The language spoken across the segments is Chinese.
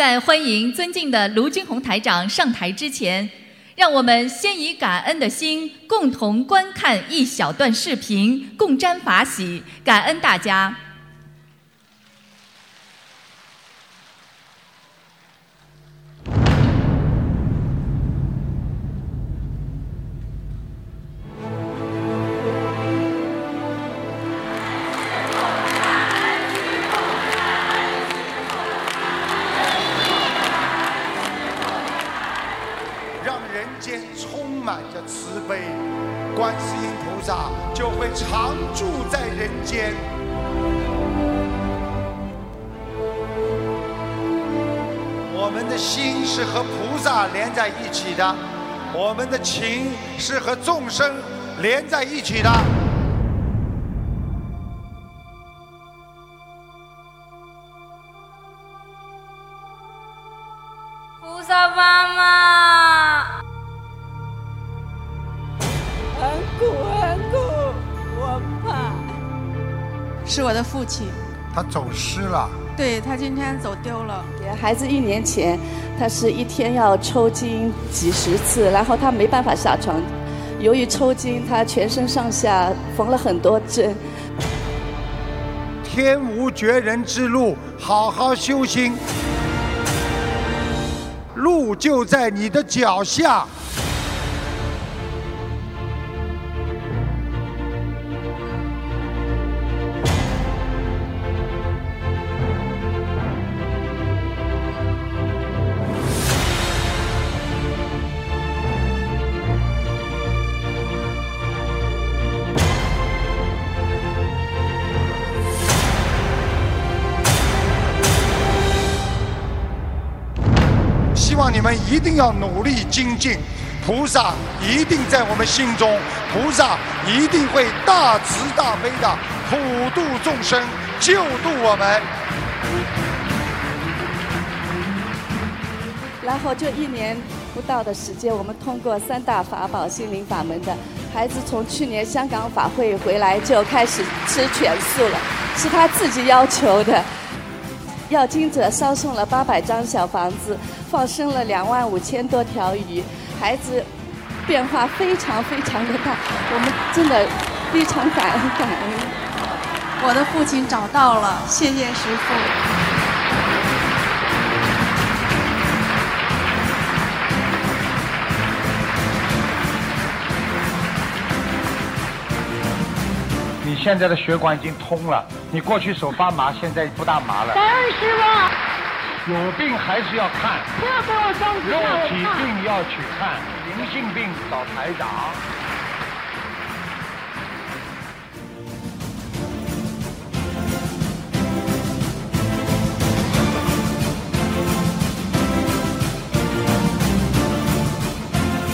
在欢迎尊敬的卢军红台长上台之前，让我们先以感恩的心，共同观看一小段视频，共沾法喜，感恩大家。连在一起的。菩萨妈妈，很苦很苦，我怕。是我的父亲，他走失了，对他今天走丢了。孩子一年前，他是一天要抽筋几十次，然后他没办法下床。由于抽筋，他全身上下缝了很多针。天无绝人之路，好好修心，路就在你的脚下。一定要努力精进，菩萨一定在我们心中，菩萨一定会大慈大悲的普度众生，救度我们。然后就一年不到的时间，我们通过三大法宝心灵法门的孩子，从去年香港法会回来就开始吃全素了，是他自己要求的。要经者烧送了八百张小房子，放生了两万五千多条鱼，孩子变化非常非常的大，我们真的非常感恩感恩。我的父亲找到了，谢谢师傅。现在的血管已经通了，你过去手发麻，现在不大麻了。感恩师傅，有病还是要看，不要给我装死肉体。病要去看，灵性病找台长。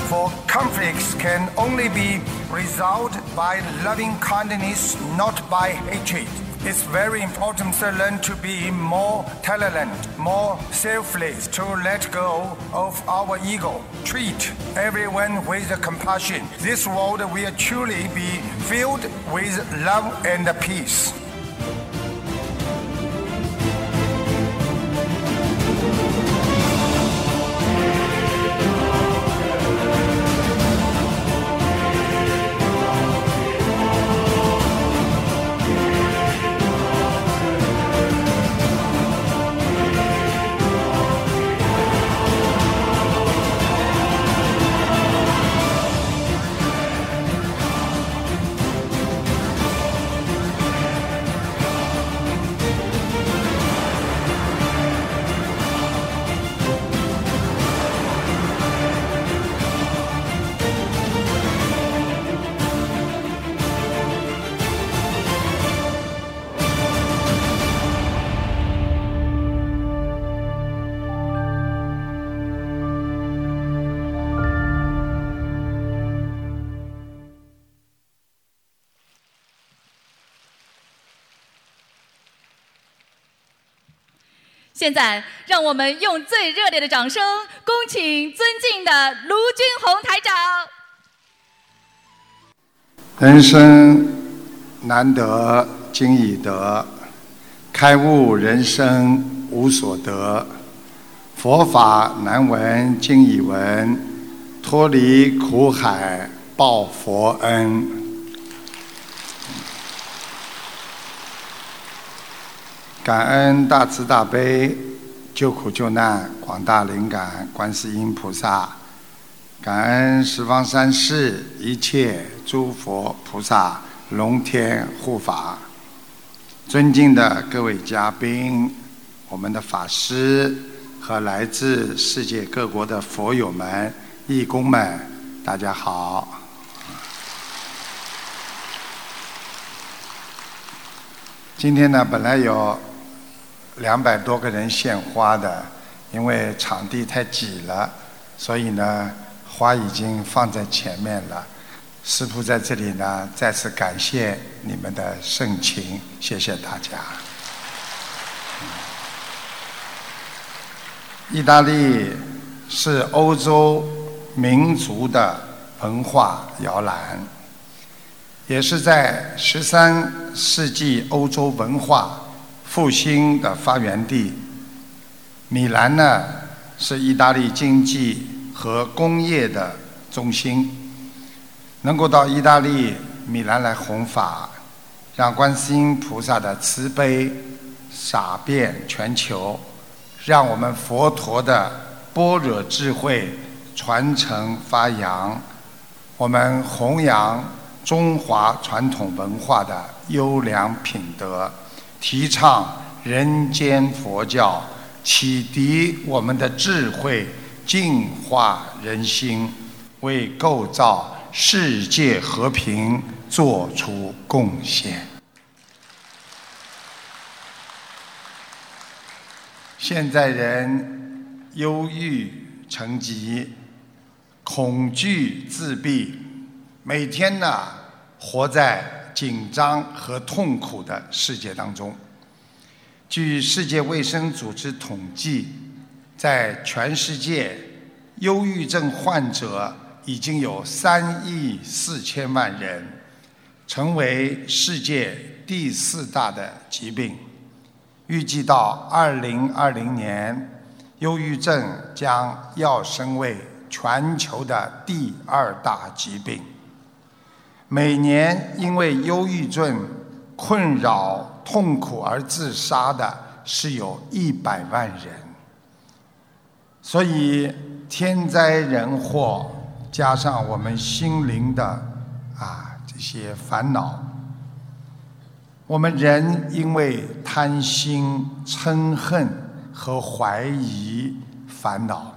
For conflicts can only be resolved by loving kindness, not by hatred. It's very important to learn to be more tolerant, more selfless, to let go of our ego. Treat everyone with compassion. This world will truly be filled with love and peace. “现在，让我们用最热烈的掌声，恭请尊敬的卢军红台长。人生难得今已得，开悟人生无所得。佛法难闻经已闻，脱离苦海报佛恩。感恩大慈大悲救苦救难广大灵感观世音菩萨，感恩十方三世一切诸佛菩萨龙天护法，尊敬的各位嘉宾，我们的法师和来自世界各国的佛友们、义工们，大家好。今天呢，本来有两百多个人献花的，因为场地太挤了，所以呢，花已经放在前面了。师傅在这里呢，再次感谢你们的盛情，谢谢大家。意大利是欧洲民族的文化摇篮，也是在十三世纪欧洲文化复兴的发源地。米兰呢，是意大利经济和工业的中心。能够到意大利米兰来弘法，让观世音菩萨的慈悲洒遍全球，让我们佛陀的般若智慧传承发扬，我们弘扬中华传统文化的优良品德，提倡人间佛教，启迪我们的智慧，净化人心，为构造。世界和平做出贡献。现在人忧郁成疾，恐惧自闭，每天呢活在紧张和痛苦的世界当中。据世界卫生组织统计，在全世界，忧郁症患者。已经有三亿四千万人，成为世界第四大的疾病。预计到二零二零年，忧郁症将要升为全球的第二大疾病。每年因为忧郁症困扰、痛苦而自杀的是有一百万人。所以天灾人祸。加上我们心灵的啊这些烦恼，我们人因为贪心、嗔恨和怀疑烦恼，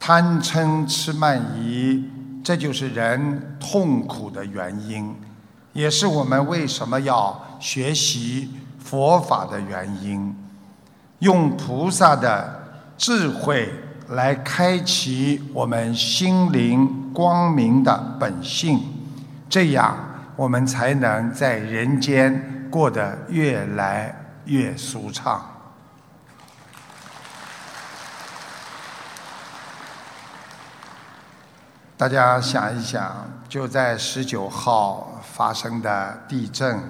贪嗔痴慢疑，这就是人痛苦的原因，也是我们为什么要学习佛法的原因，用菩萨的智慧。来开启我们心灵光明的本性，这样我们才能在人间过得越来越舒畅。大家想一想，就在十九号发生的地震，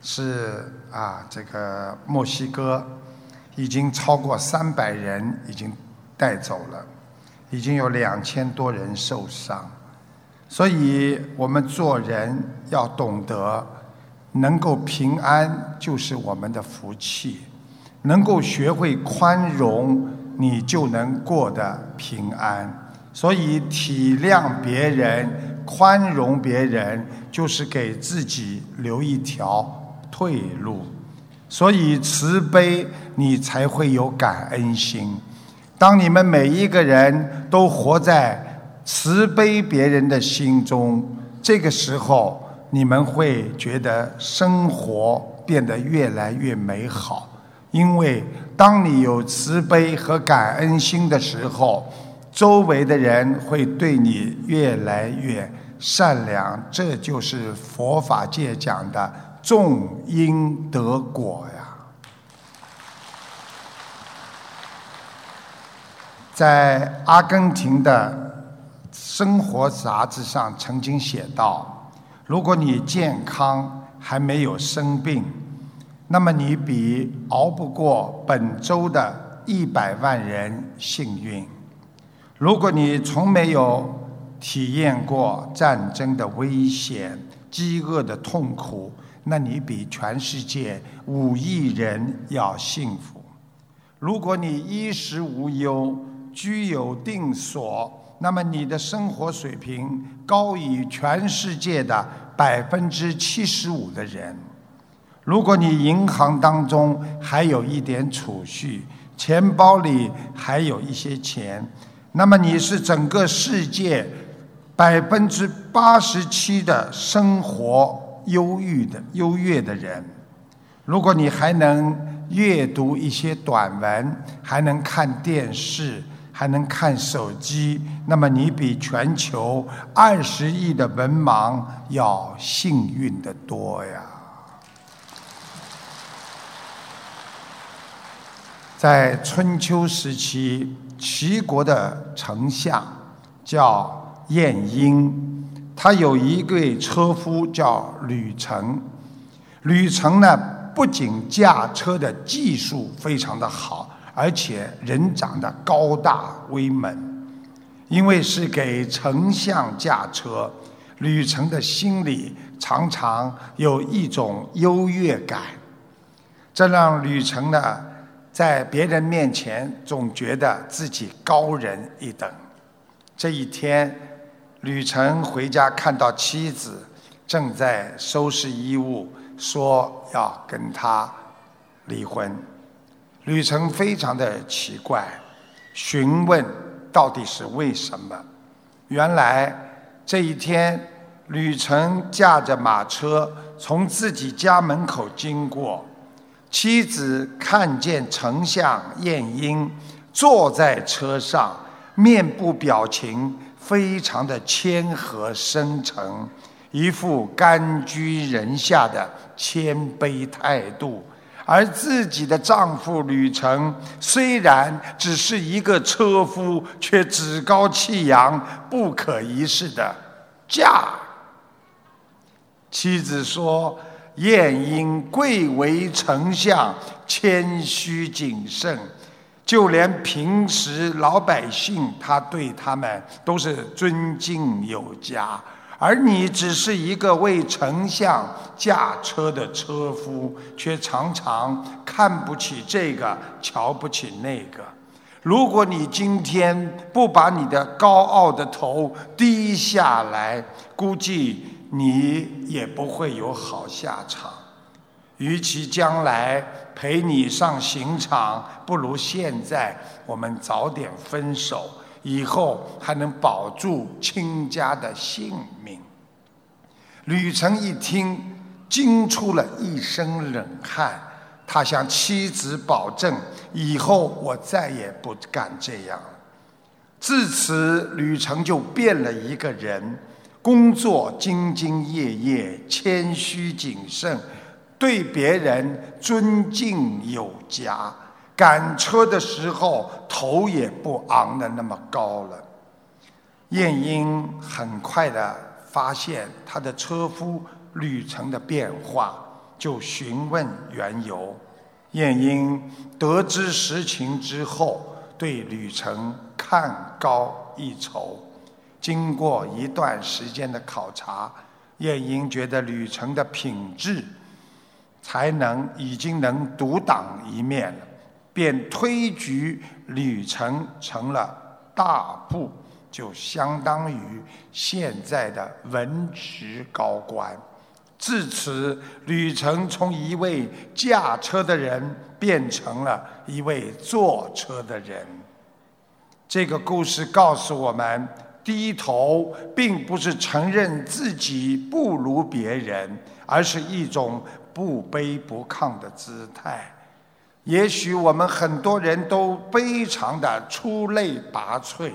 是啊，这个墨西哥已经超过三百人已经。带走了，已经有两千多人受伤，所以我们做人要懂得，能够平安就是我们的福气，能够学会宽容，你就能过得平安。所以体谅别人、宽容别人，就是给自己留一条退路。所以慈悲，你才会有感恩心。当你们每一个人都活在慈悲别人的心中，这个时候你们会觉得生活变得越来越美好。因为当你有慈悲和感恩心的时候，周围的人会对你越来越善良。这就是佛法界讲的种因得果呀。在阿根廷的生活杂志上曾经写道：“如果你健康还没有生病，那么你比熬不过本周的一百万人幸运。如果你从没有体验过战争的危险、饥饿的痛苦，那你比全世界五亿人要幸福。如果你衣食无忧、居有定所，那么你的生活水平高于全世界的百分之七十五的人。如果你银行当中还有一点储蓄，钱包里还有一些钱，那么你是整个世界百分之八十七的生活优郁的优越的人。如果你还能阅读一些短文，还能看电视，还能看手机，那么你比全球二十亿的文盲要幸运的多呀。在春秋时期，齐国的丞相叫晏婴，他有一位车夫叫吕成。吕成呢，不仅驾车的技术非常的好，而且人长得高大威猛。因为是给丞相驾车，吕成的心里常常有一种优越感，这让吕程呢。在别人面前，总觉得自己高人一等。这一天，吕程回家看到妻子正在收拾衣物，说要跟他离婚。吕程非常的奇怪，询问到底是为什么。原来这一天，吕程驾着马车从自己家门口经过。妻子看见丞相晏婴坐在车上，面部表情非常的谦和深沉，一副甘居人下的谦卑态度。而自己的丈夫吕程虽然只是一个车夫，却趾高气扬、不可一世的驾。妻子说。晏婴贵为丞相，谦虚谨慎，就连平时老百姓，他对他们都是尊敬有加。而你只是一个为丞相驾车的车夫，却常常看不起这个，瞧不起那个。如果你今天不把你的高傲的头低下来，估计。你也不会有好下场。与其将来陪你上刑场，不如现在我们早点分手，以后还能保住亲家的性命。吕程一听，惊出了一身冷汗。他向妻子保证，以后我再也不敢这样了。自此，吕程就变了一个人。工作兢兢业业，谦虚谨慎，对别人尊敬有加。赶车的时候，头也不昂的那么高了。晏婴很快的发现他的车夫吕程的变化，就询问缘由。晏婴得知实情之后，对吕程看高一筹。经过一段时间的考察，晏婴觉得吕程的品质、才能已经能独当一面了，便推举吕程成了大部，就相当于现在的文职高官。自此，吕程从一位驾车的人变成了一位坐车的人。这个故事告诉我们。低头并不是承认自己不如别人，而是一种不卑不亢的姿态。也许我们很多人都非常的出类拔萃，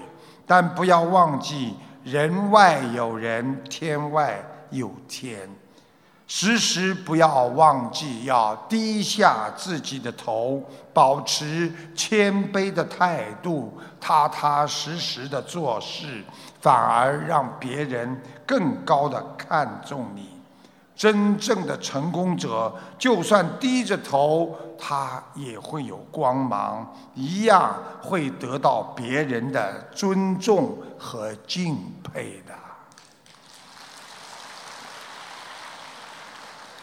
但不要忘记人外有人，天外有天。时时不要忘记要低下自己的头，保持谦卑的态度，踏踏实实的做事，反而让别人更高的看重你。真正的成功者，就算低着头，他也会有光芒，一样会得到别人的尊重和敬佩的。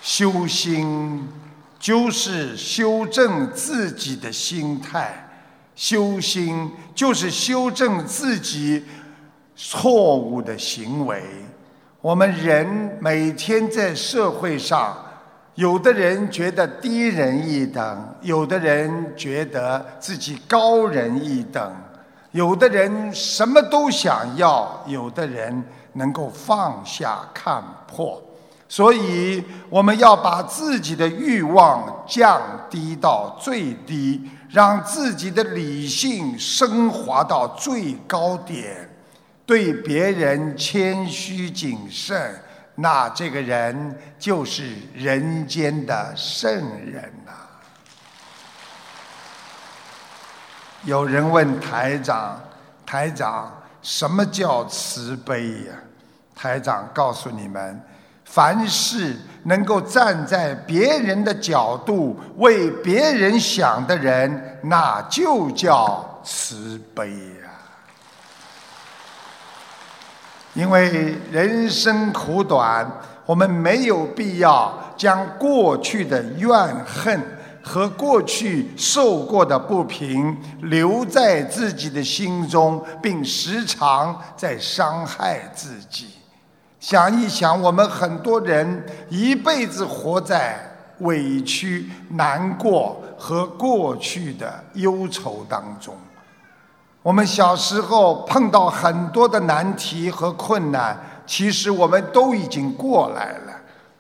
修心就是修正自己的心态，修心就是修正自己错误的行为。我们人每天在社会上，有的人觉得低人一等，有的人觉得自己高人一等，有的人什么都想要，有的人能够放下看破。所以，我们要把自己的欲望降低到最低，让自己的理性升华到最高点。对别人谦虚谨慎，那这个人就是人间的圣人呐。有人问台长：“台长，什么叫慈悲呀？”台长告诉你们：凡是能够站在别人的角度为别人想的人，那就叫慈悲呀。因为人生苦短，我们没有必要将过去的怨恨和过去受过的不平留在自己的心中，并时常在伤害自己。想一想，我们很多人一辈子活在委屈、难过和过去的忧愁当中。我们小时候碰到很多的难题和困难，其实我们都已经过来了。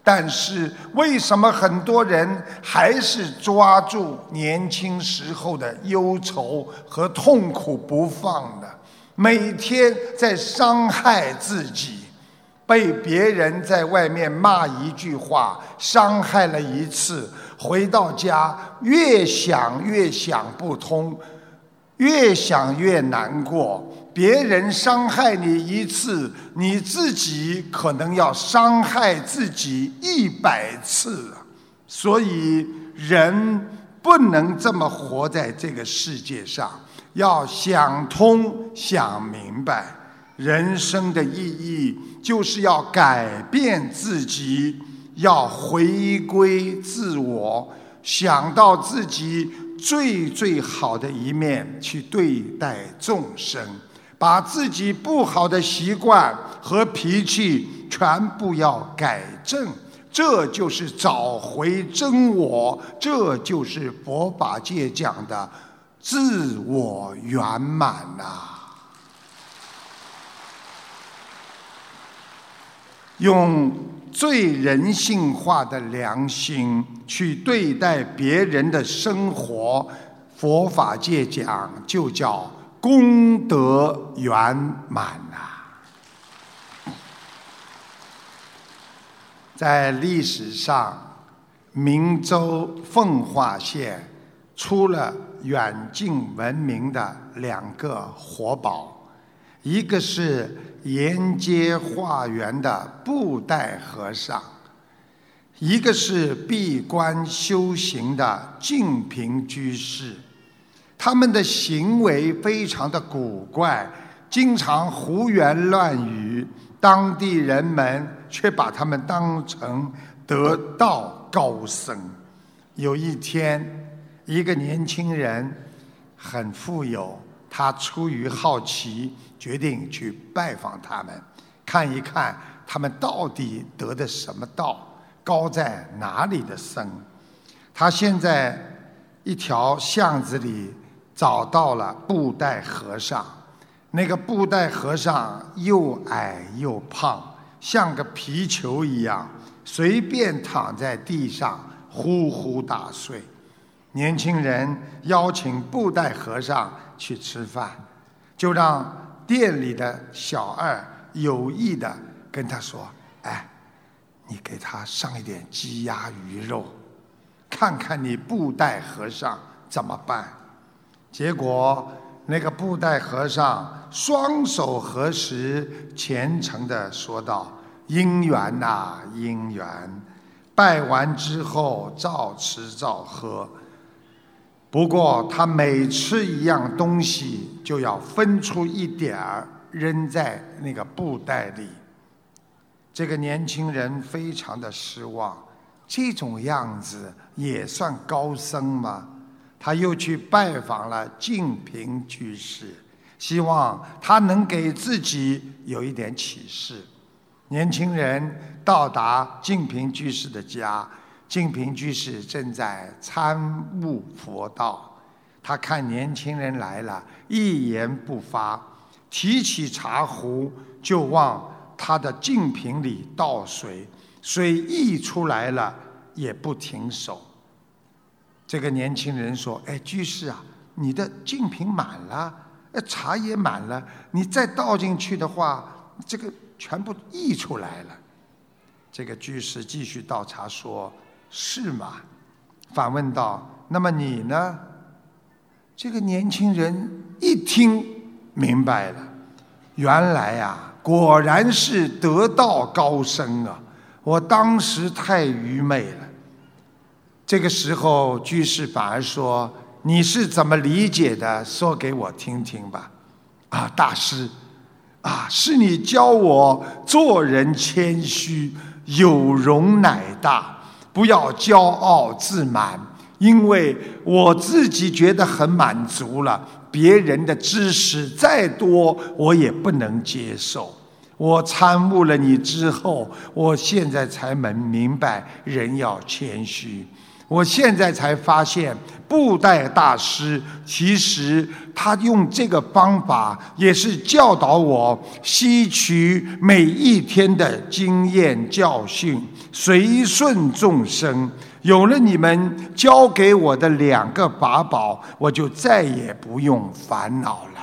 但是为什么很多人还是抓住年轻时候的忧愁和痛苦不放呢？每天在伤害自己，被别人在外面骂一句话，伤害了一次，回到家越想越想不通。越想越难过，别人伤害你一次，你自己可能要伤害自己一百次。所以，人不能这么活在这个世界上，要想通、想明白。人生的意义就是要改变自己，要回归自我，想到自己。最最好的一面去对待众生，把自己不好的习惯和脾气全部要改正，这就是找回真我，这就是佛法界讲的自我圆满呐。用。最人性化的良心去对待别人的生活，佛法界讲就叫功德圆满呐。在历史上，明州奉化县出了远近闻名的两个活宝，一个是。沿街化缘的布袋和尚，一个是闭关修行的净瓶居士，他们的行为非常的古怪，经常胡言乱语，当地人们却把他们当成得道高僧。有一天，一个年轻人很富有，他出于好奇。决定去拜访他们，看一看他们到底得的什么道，高在哪里的僧。他现在一条巷子里找到了布袋和尚，那个布袋和尚又矮又胖，像个皮球一样，随便躺在地上呼呼大睡。年轻人邀请布袋和尚去吃饭，就让。店里的小二有意的跟他说：“哎，你给他上一点鸡鸭鱼肉，看看你布袋和尚怎么办。”结果那个布袋和尚双手合十，虔诚的说道：“姻缘呐、姻缘，拜完之后照吃照喝。不过他每吃一样东西，就要分出一点儿扔在那个布袋里。这个年轻人非常的失望，这种样子也算高僧吗？他又去拜访了净瓶居士，希望他能给自己有一点启示。年轻人到达净瓶居士的家，净瓶居士正在参悟佛道。他看年轻人来了，一言不发，提起茶壶就往他的净瓶里倒水，水溢出来了也不停手。这个年轻人说：“哎，居士啊，你的净瓶满了，呃，茶也满了，你再倒进去的话，这个全部溢出来了。”这个居士继续倒茶说：“是吗？”反问道：“那么你呢？”这个年轻人一听明白了，原来呀，果然是得道高僧啊！我当时太愚昧了。这个时候，居士反而说：“你是怎么理解的？说给我听听吧。”啊，大师，啊，是你教我做人谦虚，有容乃大，不要骄傲自满。因为我自己觉得很满足了，别人的知识再多，我也不能接受。我参悟了你之后，我现在才能明白，人要谦虚。我现在才发现，布袋大师其实他用这个方法，也是教导我吸取每一天的经验教训，随顺众生。有了你们教给我的两个法宝，我就再也不用烦恼了。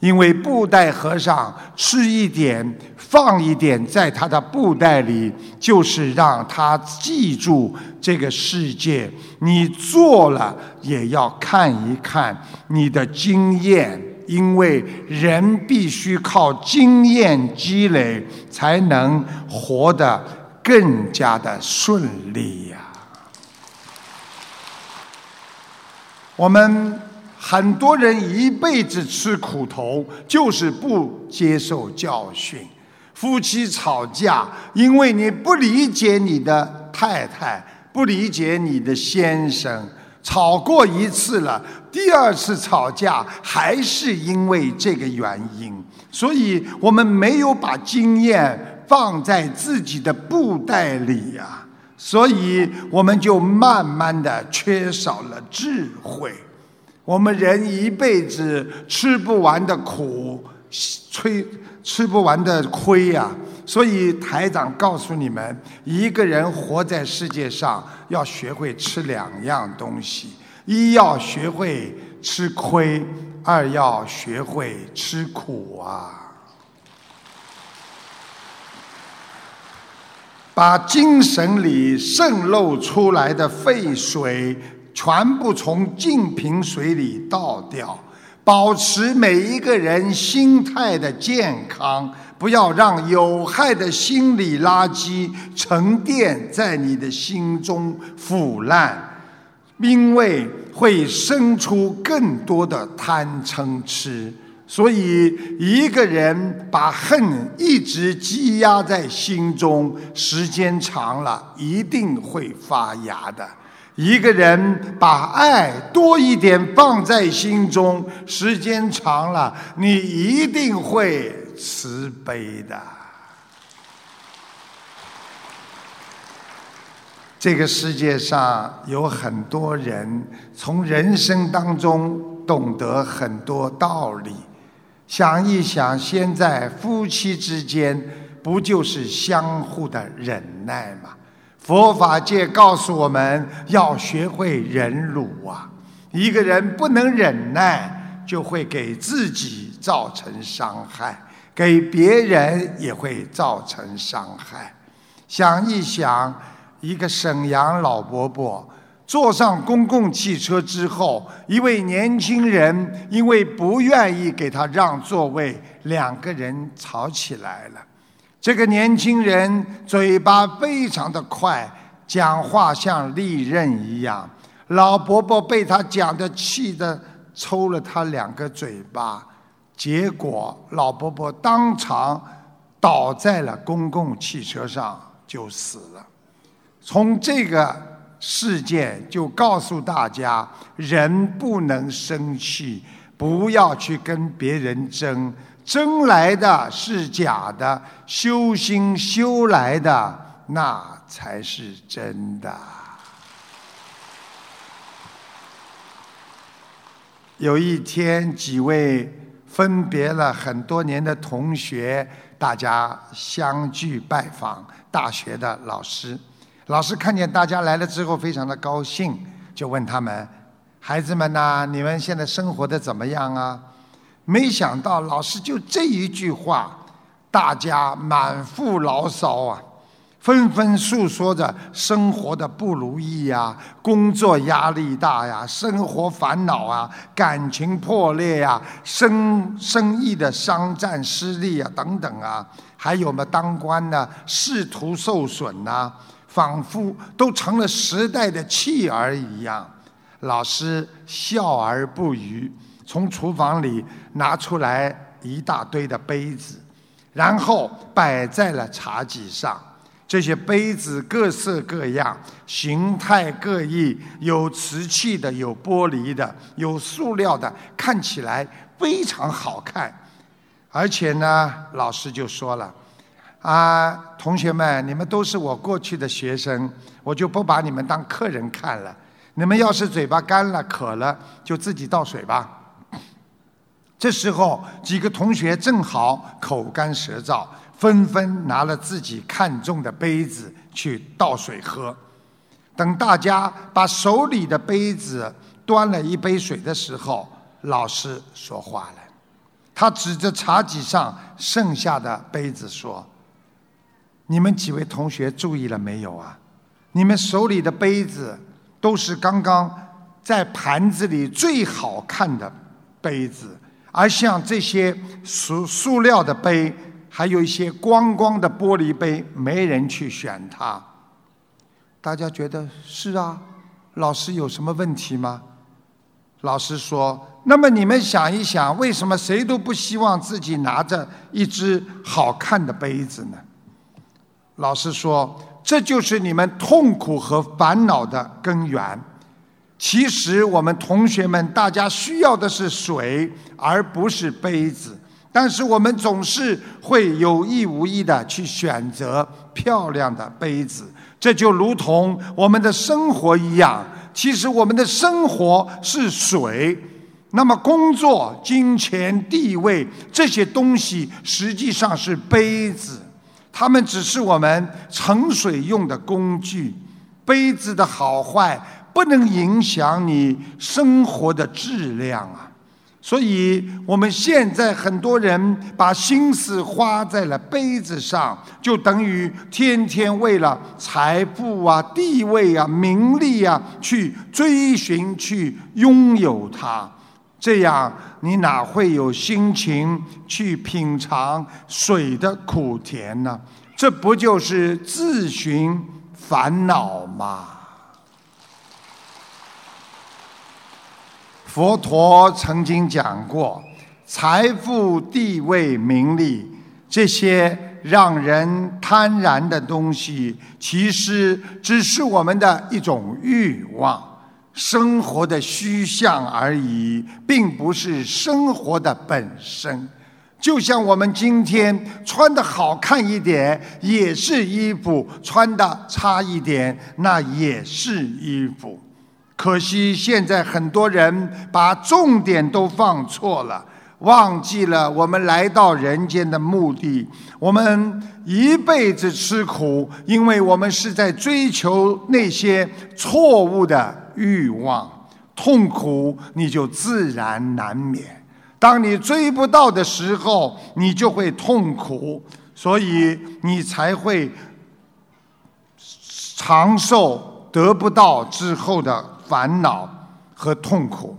因为布袋和尚吃一点，放一点在他的布袋里，就是让他记住这个世界。你做了也要看一看你的经验，因为人必须靠经验积累，才能活得更加的顺利呀。我们。很多人一辈子吃苦头，就是不接受教训。夫妻吵架，因为你不理解你的太太，不理解你的先生，吵过一次了，第二次吵架还是因为这个原因。所以我们没有把经验放在自己的布袋里呀，所以我们就慢慢的缺少了智慧。我们人一辈子吃不完的苦，吹吃不完的亏呀！所以台长告诉你们，一个人活在世界上，要学会吃两样东西：一要学会吃亏，二要学会吃苦啊！把精神里渗漏出来的废水。全部从净瓶水里倒掉，保持每一个人心态的健康，不要让有害的心理垃圾沉淀在你的心中腐烂，因为会生出更多的贪嗔痴。所以，一个人把恨一直积压在心中，时间长了，一定会发芽的。一个人把爱多一点放在心中，时间长了，你一定会慈悲的。这个世界上有很多人从人生当中懂得很多道理，想一想，现在夫妻之间不就是相互的忍耐吗？佛法界告诉我们要学会忍辱啊！一个人不能忍耐，就会给自己造成伤害，给别人也会造成伤害。想一想，一个沈阳老伯伯坐上公共汽车之后，一位年轻人因为不愿意给他让座位，两个人吵起来了。这个年轻人嘴巴非常的快，讲话像利刃一样。老伯伯被他讲的气得抽了他两个嘴巴，结果老伯伯当场倒在了公共汽车上就死了。从这个事件就告诉大家：人不能生气，不要去跟别人争，争来的是假的，修心修来的那才是真的。有一天，几位分别了很多年的同学，大家相聚拜访大学的老师。老师看见大家来了之后，非常的高兴，就问他们：“孩子们呐，你们现在生活的怎么样啊？”没想到老师就这一句话，大家满腹牢骚啊。纷纷诉说着生活的不如意呀，工作压力大呀，生活烦恼啊，感情破裂呀，生生意的商战失利啊，等等啊，还有嘛，当官的仕途受损呐，仿佛都成了时代的弃儿一样。老师笑而不语，从厨房里拿出来一大堆的杯子，然后摆在了茶几上。这些杯子各色各样，形态各异，有瓷器的，有玻璃的，有塑料的，看起来非常好看。而且呢，老师就说了：“啊，同学们，你们都是我过去的学生，我就不把你们当客人看了。你们要是嘴巴干了、渴了，就自己倒水吧。”这时候，几个同学正好口干舌燥。纷纷拿了自己看中的杯子去倒水喝。等大家把手里的杯子端了一杯水的时候，老师说话了。他指着茶几上剩下的杯子说：“你们几位同学注意了没有啊？你们手里的杯子都是刚刚在盘子里最好看的杯子，而像这些塑塑料的杯。”还有一些光光的玻璃杯，没人去选它。大家觉得是啊？老师有什么问题吗？老师说：“那么你们想一想，为什么谁都不希望自己拿着一只好看的杯子呢？”老师说：“这就是你们痛苦和烦恼的根源。其实我们同学们，大家需要的是水，而不是杯子。”但是我们总是会有意无意的去选择漂亮的杯子，这就如同我们的生活一样。其实我们的生活是水，那么工作、金钱、地位这些东西实际上是杯子，它们只是我们盛水用的工具。杯子的好坏不能影响你生活的质量啊。所以，我们现在很多人把心思花在了杯子上，就等于天天为了财富啊、地位啊、名利啊去追寻、去拥有它。这样，你哪会有心情去品尝水的苦甜呢？这不就是自寻烦恼吗？佛陀曾经讲过，财富、地位、名利这些让人贪婪的东西，其实只是我们的一种欲望，生活的虚像而已，并不是生活的本身。就像我们今天穿的好看一点，也是衣服；穿的差一点，那也是衣服。可惜现在很多人把重点都放错了，忘记了我们来到人间的目的。我们一辈子吃苦，因为我们是在追求那些错误的欲望，痛苦你就自然难免。当你追不到的时候，你就会痛苦，所以你才会长寿得不到之后的。烦恼和痛苦，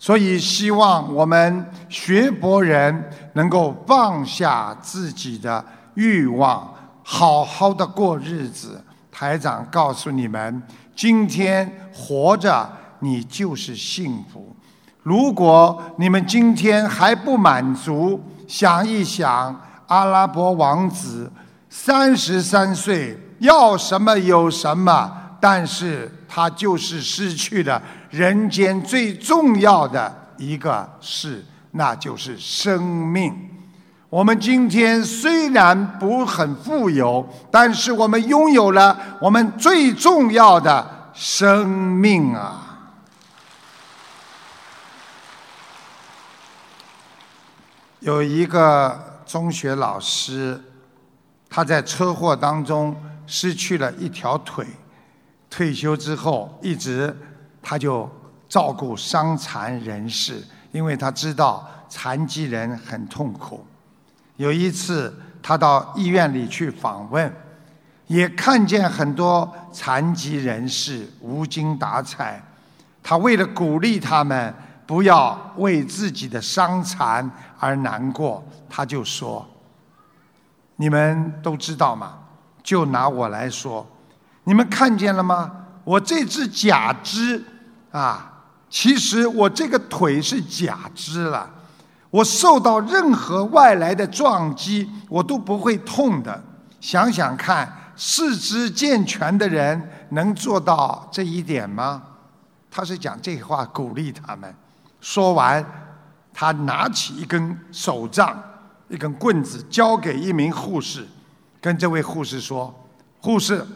所以希望我们学佛人能够放下自己的欲望，好好的过日子。台长告诉你们，今天活着，你就是幸福。如果你们今天还不满足，想一想，阿拉伯王子三十三岁，要什么有什么，但是他就是失去了人间最重要的一个事，那就是生命。我们今天虽然不很富有，但是我们拥有了我们最重要的生命啊！有一个中学老师，他在车祸当中失去了一条腿，退休之后一直他就照顾伤残人士，因为他知道残疾人很痛苦。有一次他到医院里去访问，也看见很多残疾人士无精打采，他为了鼓励他们。不要为自己的伤残而难过，他就说：“你们都知道吗？就拿我来说，你们看见了吗？我这只假肢啊，其实我这个腿是假肢了。我受到任何外来的撞击，我都不会痛的。想想看，四肢健全的人能做到这一点吗？”他是讲这话鼓励他们。说完，他拿起一根手杖，一根棍子，交给一名护士，跟这位护士说：“护士，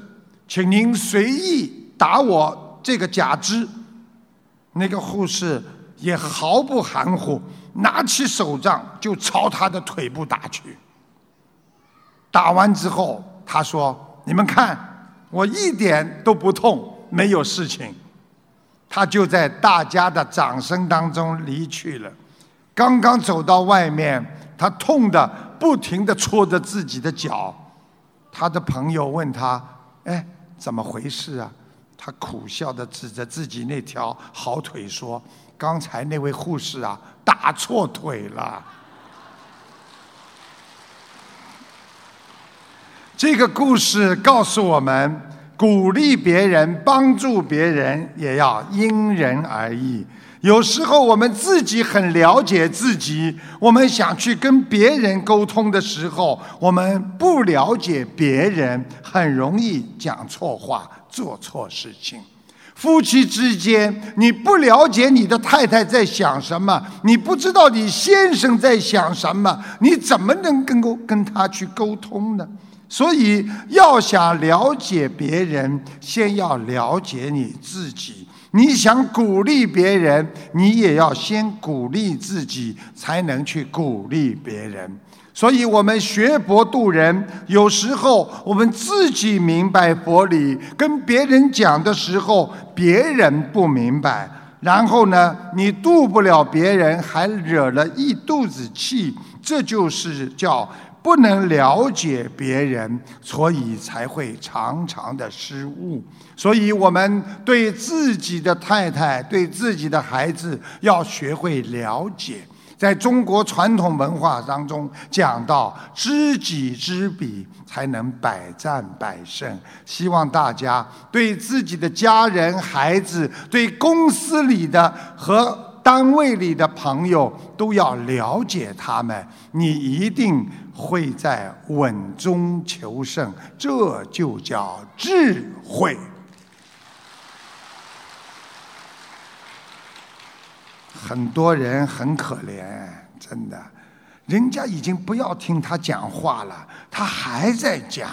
请您随意打我这个假肢。”那个护士也毫不含糊，拿起手杖就朝他的腿部打去。打完之后，他说：“你们看，我一点都不痛，没有事情。”他就在大家的掌声当中离去了。刚刚走到外面，他痛得不停地搓着自己的脚。他的朋友问他：“哎，怎么回事啊？”他苦笑地指着自己那条好腿说：“刚才那位护士啊，打错腿了。”这个故事告诉我们。鼓励别人、帮助别人，也要因人而异。有时候我们自己很了解自己，我们想去跟别人沟通的时候，我们不了解别人，很容易讲错话、做错事情。夫妻之间，你不了解你的太太在想什么，你不知道你先生在想什么，你怎么能跟跟他去沟通呢？所以，要想了解别人，先要了解你自己。你想鼓励别人，你也要先鼓励自己，才能去鼓励别人。所以，我们学佛度人，有时候我们自己明白佛理，跟别人讲的时候，别人不明白。然后呢，你度不了别人，还惹了一肚子气，这就是叫。不能了解别人，所以才会常常的失误。所以我们对自己的太太、对自己的孩子要学会了解。在中国传统文化当中讲到“知己知彼，才能百战百胜”。希望大家对自己的家人、孩子、对公司里的和。单位里的朋友都要了解他们，你一定会在稳中求胜，这就叫智慧。很多人很可怜，真的，人家已经不要听他讲话了，他还在讲；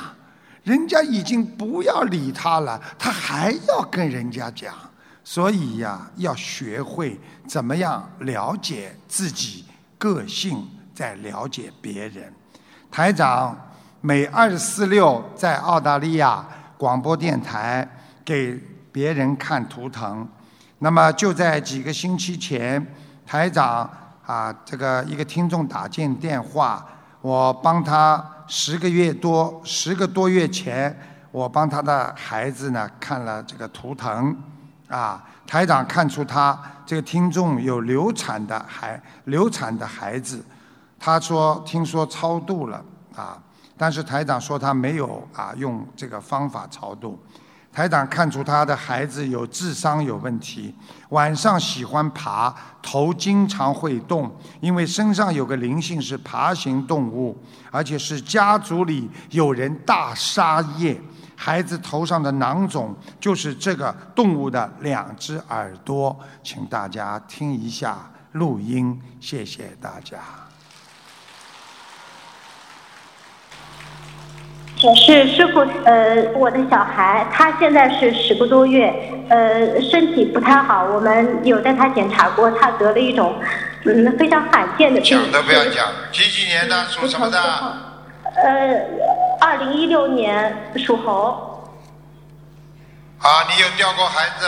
人家已经不要理他了，他还要跟人家讲。所以呀，要学会怎么样了解自己个性，再了解别人。台长每二十四六在澳大利亚广播电台给别人看图腾。那么就在几个星期前，台长啊，这个一个听众打进电话，我帮他十个月多，十个多月前，我帮他的孩子呢看了这个图腾。啊，台长看出他这个听众有流产的孩流产的孩子，他说听说超度了啊，但是台长说他没有啊用这个方法超度。台长看出他的孩子有智商有问题，晚上喜欢爬，头经常会动，因为身上有个灵性是爬行动物，而且是家族里有人大杀业。孩子头上的囊肿就是这个动物的两只耳朵，请大家听一下录音，谢谢大家。我是师傅，呃，我的小孩他现在是十个多月，呃，身体不太好，我们有带他检查过，他得了一种嗯非常罕见的病。讲都不要讲，几几年的属什么的？呃，二零一六年属猴。啊，你有掉过孩子？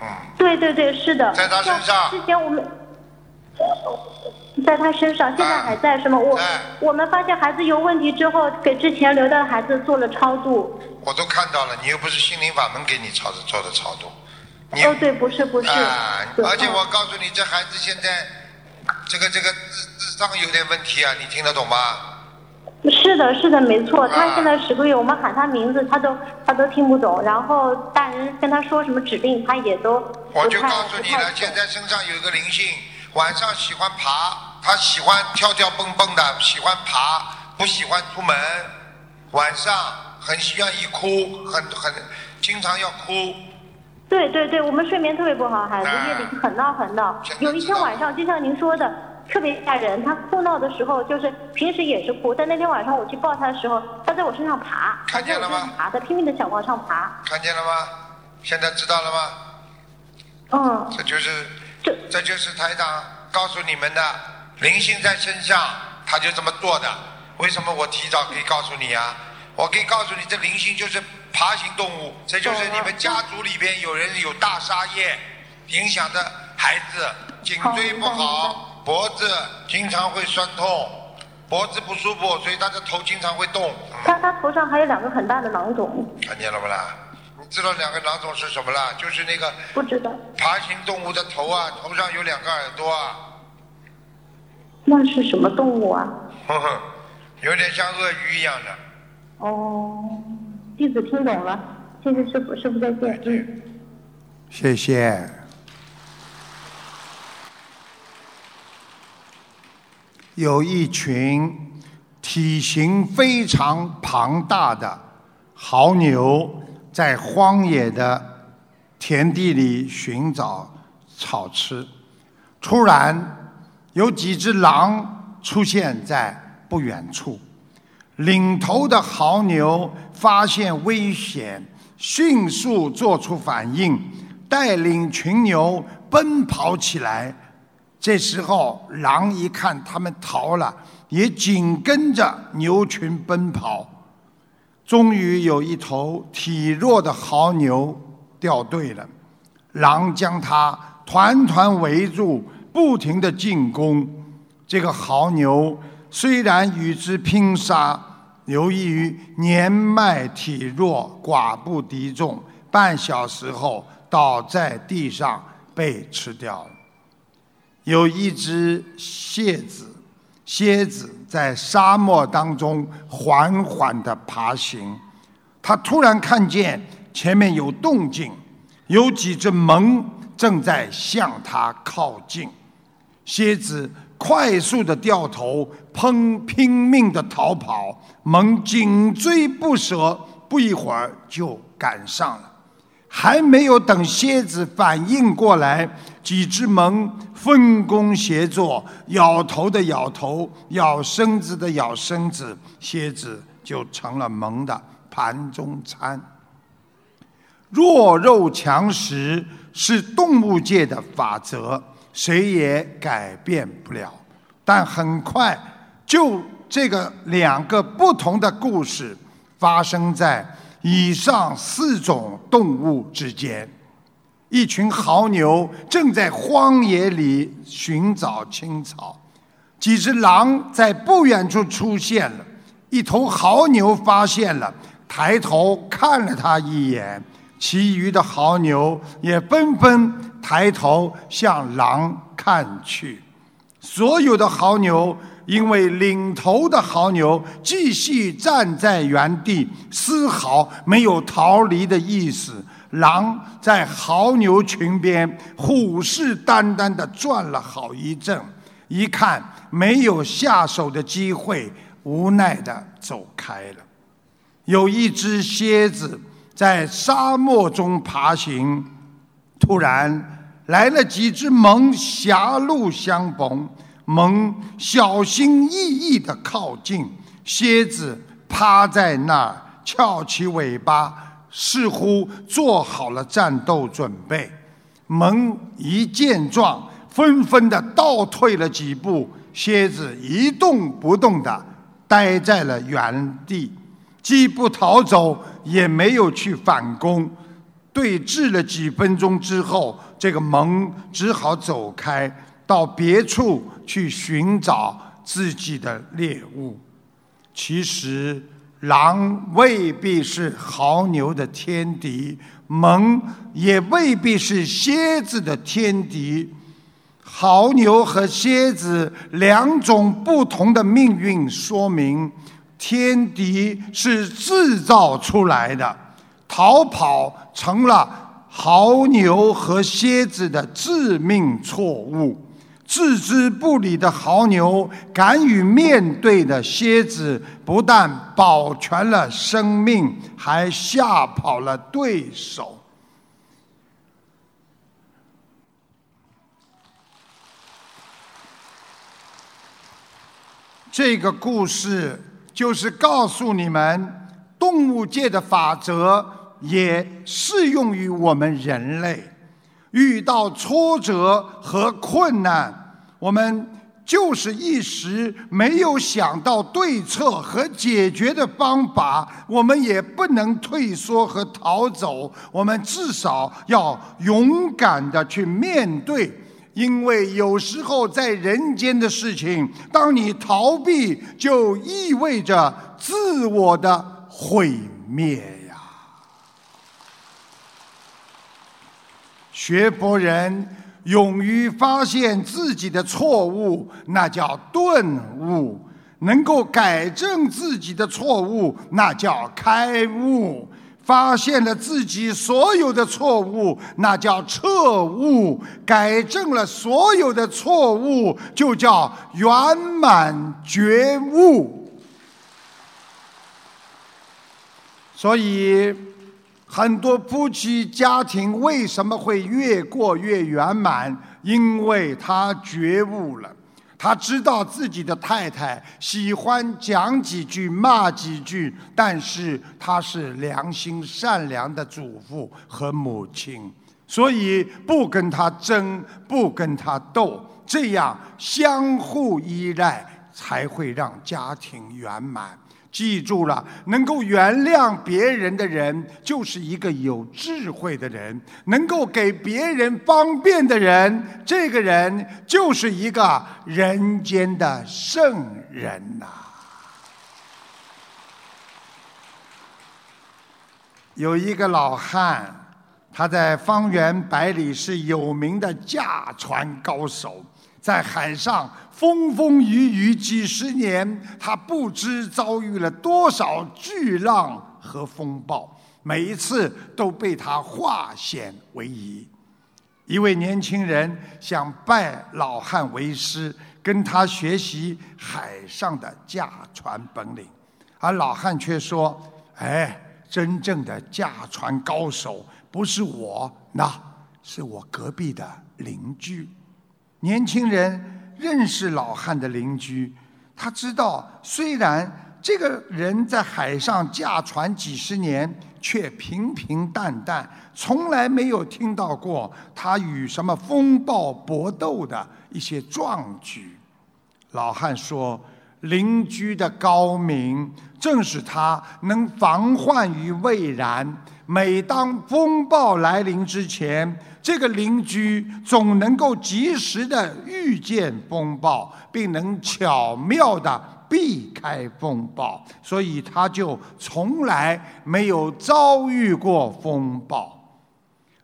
嗯。对对对，是的。在他身上。之前我们。在他身上，现在还在是吗？我我们发现孩子有问题之后，给之前留的孩子做了超度。我都看到了，你又不是心灵法门给你超的做的超度。哦，对，不是不是。啊，而且我告诉你，这孩子现在这个这个智智商有点问题啊，你听得懂吗？是的，是的，没错。他现在十个月，我们喊他名字，他都他都听不懂。然后大人跟他说什么指令，他也都我就告诉你了，现在身上有一个灵性。晚上喜欢爬，他喜欢跳跳蹦蹦的，喜欢爬，不喜欢出门。晚上很愿意哭，很很经常要哭。对对对，我们睡眠特别不好，孩子夜里很闹很闹。有一天晚上，就像您说的，特别吓人。他哭闹的时候，就是平时也是哭，但那天晚上我去抱他的时候，他在我身上爬，看见了吗？爬，他拼命的想往上爬。看见了吗？现在知道了吗？嗯。这就是。这这就是台长告诉你们的，灵性在身上，他就这么做的。为什么我提早可以告诉你啊？我可以告诉你，这灵性就是爬行动物，这就是你们家族里边有人有大沙业，影响的孩子颈椎不好，脖子经常会酸痛，脖子不舒服，所以他的头经常会动。他他头上还有两个很大的囊肿。看见了不啦？你知道两个囊肿是什么啦？就是那个不知道爬行动物的头啊，头上有两个耳朵啊。那是什么动物啊？呵呵，有点像鳄鱼一样的。哦，弟子听懂了，谢谢师傅，师傅再见。嗯，谢谢。有一群体型非常庞大的牦牛。在荒野的田地里寻找草吃，突然有几只狼出现在不远处。领头的牦牛发现危险，迅速做出反应，带领群牛奔跑起来。这时候，狼一看他们逃了，也紧跟着牛群奔跑。终于有一头体弱的牦牛掉队了，狼将它团团围住，不停的进攻。这个牦牛虽然与之拼杀，由于年迈体弱，寡不敌众，半小时后倒在地上被吃掉了。有一只蝎子。蝎子在沙漠当中缓缓地爬行，它突然看见前面有动静，有几只猛正在向它靠近。蝎子快速地掉头，砰，拼命地逃跑，猛紧追不舍，不一会儿就赶上了。还没有等蝎子反应过来，几只猛分工协作，咬头的咬头，咬身子的咬身子，蝎子就成了萌的盘中餐。弱肉强食是动物界的法则，谁也改变不了。但很快，就这个两个不同的故事发生在。以上四种动物之间，一群牦牛正在荒野里寻找青草，几只狼在不远处出现了。一头牦牛发现了，抬头看了它一眼，其余的牦牛也纷纷抬头向狼看去。所有的牦牛因为领头的牦牛继续站在原地，丝毫没有逃离的意思。狼在牦牛群边虎视眈眈地转了好一阵，一看没有下手的机会，无奈地走开了。有一只蝎子在沙漠中爬行，突然来了几只獴，狭路相逢。獴小心翼翼地靠近，蝎子趴在那儿，翘起尾巴，似乎做好了战斗准备。獴一见状，纷纷的倒退了几步，蝎子一动不动的待在了原地，既不逃走，也没有去反攻。对峙了几分钟之后，这个獴只好走开。到别处去寻找自己的猎物。其实，狼未必是牦牛的天敌，獴也未必是蝎子的天敌。牦牛和蝎子两种不同的命运，说明天敌是制造出来的，逃跑成了牦牛和蝎子的致命错误。置之不理的牦牛，敢于面对的蝎子，不但保全了生命，还吓跑了对手。这个故事就是告诉你们，动物界的法则也适用于我们人类。遇到挫折和困难。我们就是一时没有想到对策和解决的方法，我们也不能退缩和逃走，我们至少要勇敢的去面对，因为有时候在人间的事情，当你逃避，就意味着自我的毁灭呀。学佛人。勇于发现自己的错误，那叫顿悟；能够改正自己的错误，那叫开悟；发现了自己所有的错误，那叫彻悟；改正了所有的错误，就叫圆满觉悟。所以。很多夫妻家庭为什么会越过越圆满？因为他觉悟了，他知道自己的太太喜欢讲几句骂几句，但是他是良心善良的祖父和母亲，所以不跟他争，不跟他斗，这样相互依赖才会让家庭圆满。记住了，能够原谅别人的人，就是一个有智慧的人；能够给别人方便的人，这个人就是一个人间的圣人呐。有一个老汉，他在方圆百里是有名的驾船高手。在海上风风雨雨几十年，他不知遭遇了多少巨浪和风暴，每一次都被他化险为夷。一位年轻人想拜老汉为师，跟他学习海上的驾船本领，而老汉却说：“哎，真正的驾船高手不是我，那是我隔壁的邻居。”年轻人认识老汉的邻居，他知道，虽然这个人在海上驾船几十年，却平平淡淡，从来没有听到过他与什么风暴搏斗的一些壮举。老汉说：“邻居的高明，正是他能防患于未然。每当风暴来临之前。”这个邻居总能够及时的预见风暴，并能巧妙的避开风暴，所以他就从来没有遭遇过风暴。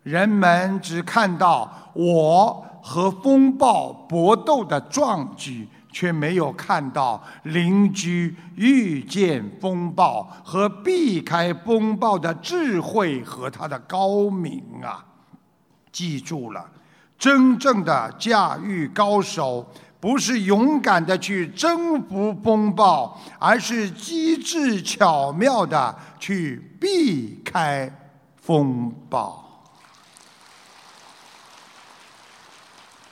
人们只看到我和风暴搏斗的壮举，却没有看到邻居遇见风暴和避开风暴的智慧和他的高明啊！记住了，真正的驾驭高手不是勇敢的去征服风暴，而是机智巧妙的去避开风暴。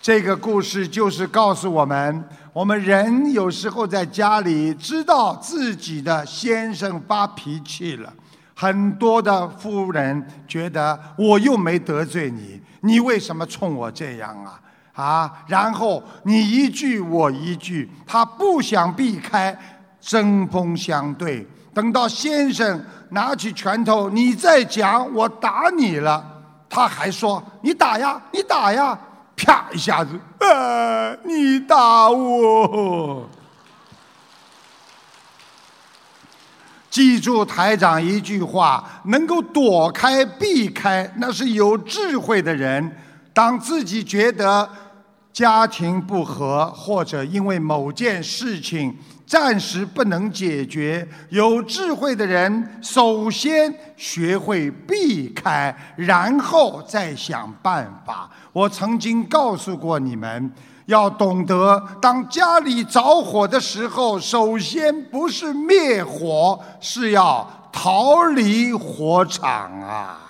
这个故事就是告诉我们：我们人有时候在家里知道自己的先生发脾气了，很多的夫人觉得我又没得罪你，你为什么冲我这样啊？啊，然后你一句我一句，他不想避开，针锋相对。等到先生拿起拳头，你再讲我打你了，他还说你打呀，你打呀。啪一下子，呃，你打我！记住台长一句话：能够躲开、避开，那是有智慧的人。当自己觉得家庭不和，或者因为某件事情，暂时不能解决，有智慧的人首先学会避开，然后再想办法。我曾经告诉过你们，要懂得，当家里着火的时候，首先不是灭火，是要逃离火场啊！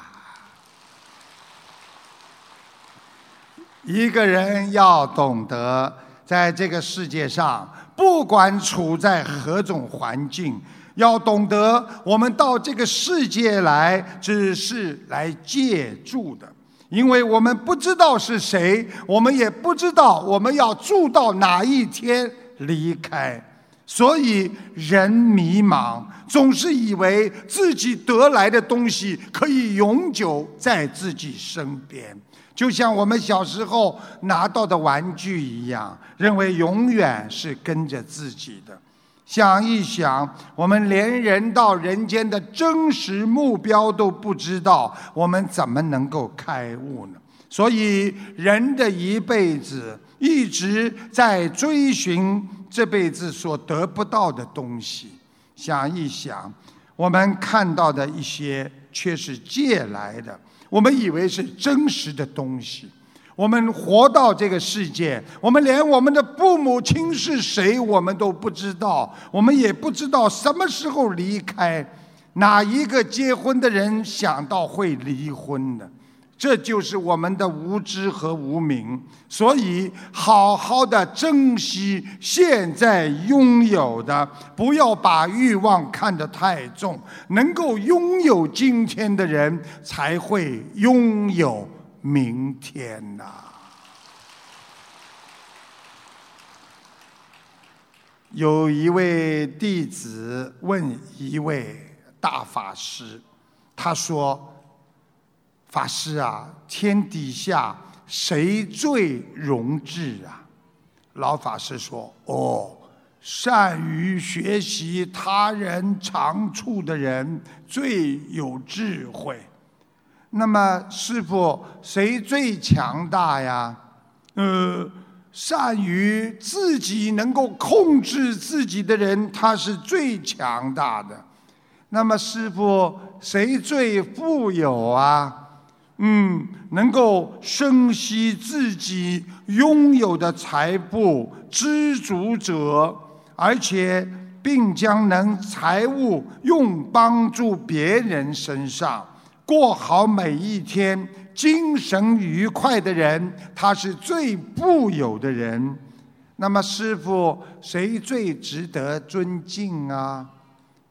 一个人要懂得，在这个世界上。不管处在何种环境，要懂得，我们到这个世界来只是来借住的，因为我们不知道是谁，我们也不知道我们要住到哪一天离开，所以人迷茫，总是以为自己得来的东西可以永久在自己身边。就像我们小时候拿到的玩具一样，认为永远是跟着自己的。想一想，我们连人到人间的真实目标都不知道，我们怎么能够开悟呢？所以，人的一辈子一直在追寻这辈子所得不到的东西。想一想，我们看到的一些却是借来的。我们以为是真实的东西，我们活到这个世界，我们连我们的父母亲是谁，我们都不知道，我们也不知道什么时候离开，哪一个结婚的人想到会离婚的？这就是我们的无知和无明，所以好好的珍惜现在拥有的，不要把欲望看得太重。能够拥有今天的人，才会拥有明天呐。有一位弟子问一位大法师，他说。法师啊，天底下谁最荣智啊？老法师说：“哦，善于学习他人长处的人最有智慧。那么，师傅，谁最强大呀？呃，善于自己能够控制自己的人，他是最强大的。那么，师傅，谁最富有啊？”嗯，能够珍惜自己拥有的财富，知足者，而且并将能财物用帮助别人身上，过好每一天，精神愉快的人，他是最富有的人。那么，师傅，谁最值得尊敬啊？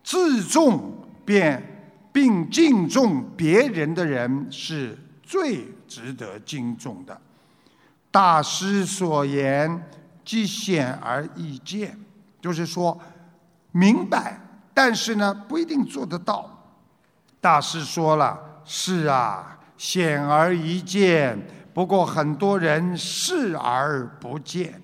自重便。并敬重别人的人是最值得敬重的。大师所言，即显而易见，就是说明白，但是呢不一定做得到。大师说了：“是啊，显而易见，不过很多人视而不见。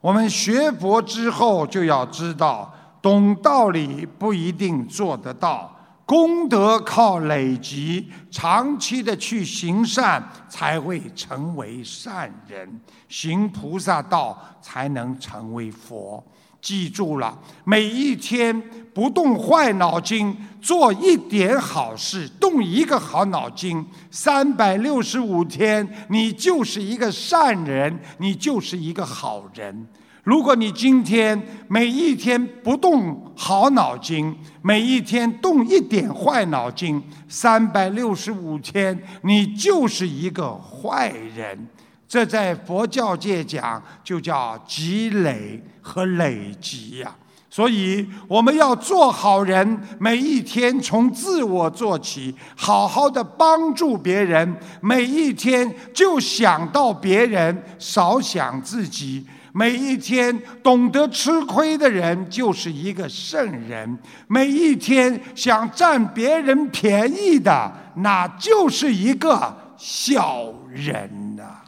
我们学佛之后就要知道，懂道理不一定做得到。”功德靠累积，长期的去行善，才会成为善人；行菩萨道，才能成为佛。记住了，每一天不动坏脑筋，做一点好事，动一个好脑筋，三百六十五天，你就是一个善人，你就是一个好人。如果你今天每一天不动好脑筋，每一天动一点坏脑筋，三百六十五天，你就是一个坏人。这在佛教界讲，就叫积累和累积呀。所以我们要做好人，每一天从自我做起，好好的帮助别人，每一天就想到别人，少想自己。每一天懂得吃亏的人就是一个圣人，每一天想占别人便宜的，那就是一个小人呐。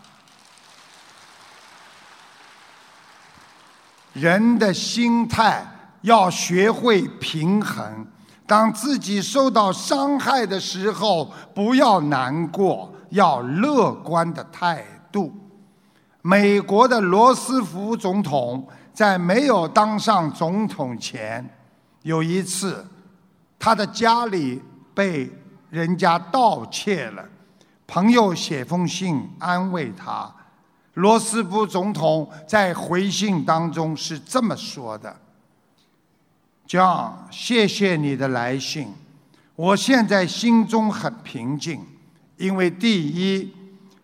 人的心态要学会平衡，当自己受到伤害的时候，不要难过，要乐观的态度。美国的罗斯福总统在没有当上总统前，有一次，他的家里被人家盗窃了，朋友写封信安慰他。罗斯福总统在回信当中是这么说的：“John，谢谢你的来信，我现在心中很平静，因为第一。”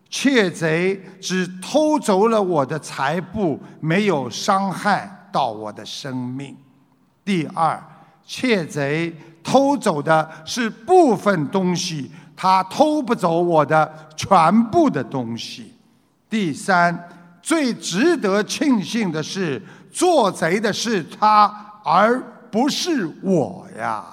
窃贼只偷走了我的财布，没有伤害到我的生命。第二，窃贼偷走的是部分东西，他偷不走我的全部的东西。第三，最值得庆幸的是，做贼的是他，而不是我呀。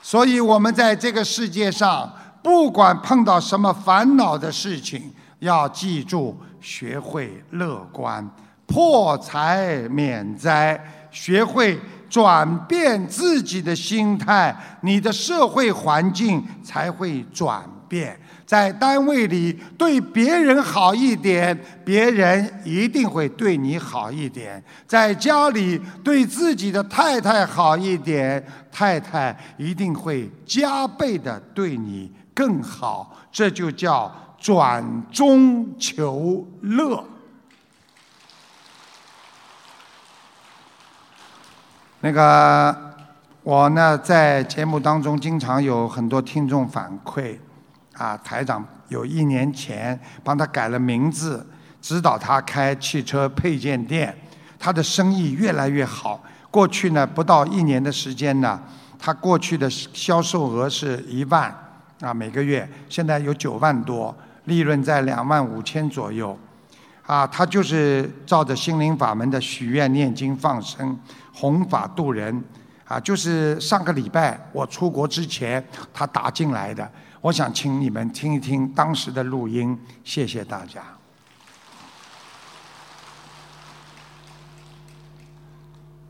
所以，我们在这个世界上。不管碰到什么烦恼的事情，要记住学会乐观，破财免灾，学会转变自己的心态，你的社会环境才会转变。在单位里对别人好一点，别人一定会对你好一点；在家里对自己的太太好一点，太太一定会加倍的对你。更好，这就叫转中求乐。那个，我呢在节目当中经常有很多听众反馈，啊，台长有一年前帮他改了名字，指导他开汽车配件店，他的生意越来越好。过去呢不到一年的时间呢，他过去的销售额是一万。啊，每个月现在有九万多，利润在两万五千左右，啊，他就是照着心灵法门的许愿、念经、放生、弘法度人，啊，就是上个礼拜我出国之前他打进来的，我想请你们听一听当时的录音，谢谢大家。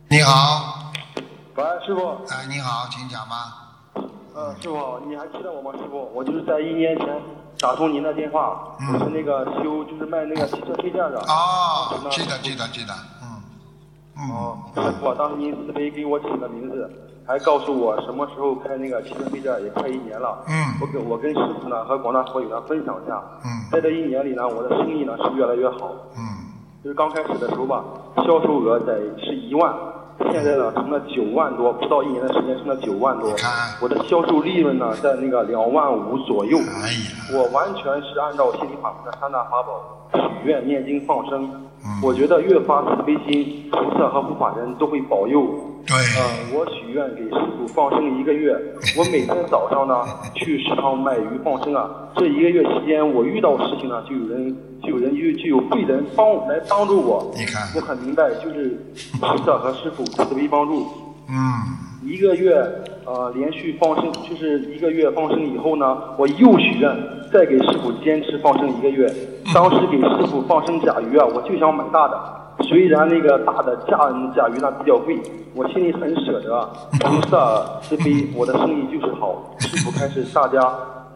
你好，喂，师傅。哎，你好，请讲吧。嗯，师傅，你还记得我吗？师傅，我就是在一年前打通您的电话，我是那个修，就是卖那个汽车配件的。哦，记得记得记得，嗯嗯。哦，师傅，当时您慈悲给我起的名字，还告诉我什么时候开那个汽车配件，也快一年了。嗯。我跟我跟师傅呢和广大佛友呢分享一下。嗯。在这一年里呢，我的生意呢是越来越好。嗯。就是刚开始的时候吧，销售额在是一万。现在呢，成了九万多，不到一年的时间，成了九万多。我的销售利润呢，在那个两万五左右。我完全是按照心理法门的三大法宝：许愿、念经、放生。我觉得越发慈悲心，菩萨和护法人都会保佑。对。嗯，我许愿给师傅放生一个月。我每天早上呢，去食堂买鱼放生啊。这一个月期间，我遇到事情呢，就有人。就有人就就有贵人帮来帮助我，你看，我很明白，就是菩萨和师傅慈悲帮助。嗯，一个月呃连续放生，就是一个月放生以后呢，我又许愿再给师傅坚持放生一个月。当时给师傅放生甲鱼啊，我就想买大的，虽然那个大的家恩甲鱼呢比较贵，我心里很舍得。菩萨慈悲，我的生意就是好。师傅开始，大家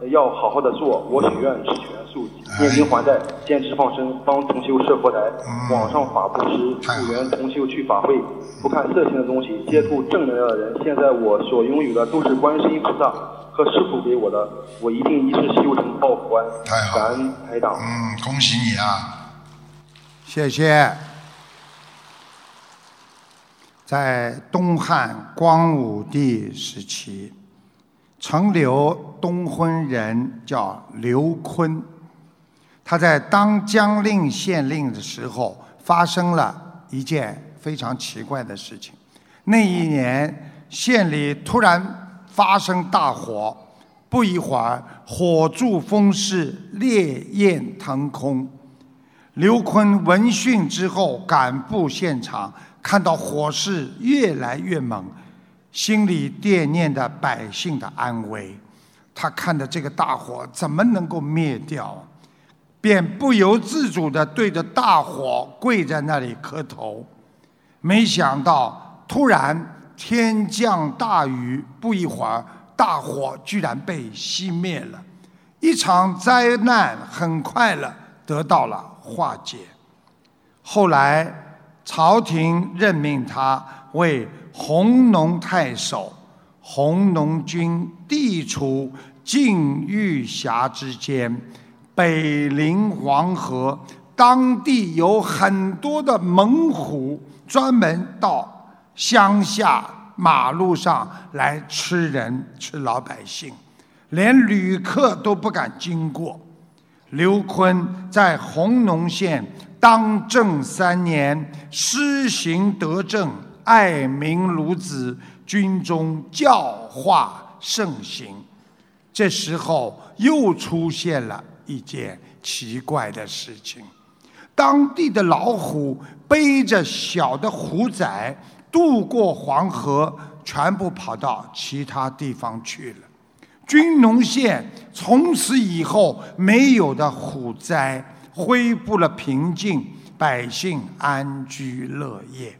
要好好的做。我许愿是全素，念经还债，坚持放生，帮同修设佛台，网上法布施，助缘同修去法会，不看色情的东西，接触正能量的人。现在我所拥有的都是观世音菩萨和师傅给我的，我一定一世修成报佛恩。感恩台长。嗯，恭喜你啊！谢谢。在东汉光武帝时期，曾留东昏人叫刘琨，他在当江令县令的时候，发生了一件非常奇怪的事情。那一年，县里突然发生大火，不一会儿，火柱风势，烈焰腾空。刘琨闻讯之后，赶赴现场。看到火势越来越猛，心里惦念着百姓的安危。他看着这个大火怎么能够灭掉，便不由自主地对着大火跪在那里磕头。没想到，突然天降大雨，不一会儿，大火居然被熄灭了。一场灾难很快了得到了化解。后来。朝廷任命他为弘农太守，弘农军地处晋豫峡之间，北临黄河，当地有很多的猛虎，专门到乡下马路上来吃人、吃老百姓，连旅客都不敢经过。刘琨在弘农县。当政三年，施行德政，爱民如子，军中教化盛行。这时候又出现了一件奇怪的事情：当地的老虎背着小的虎崽渡过黄河，全部跑到其他地方去了。军农县从此以后没有的虎灾。恢复了平静，百姓安居乐业。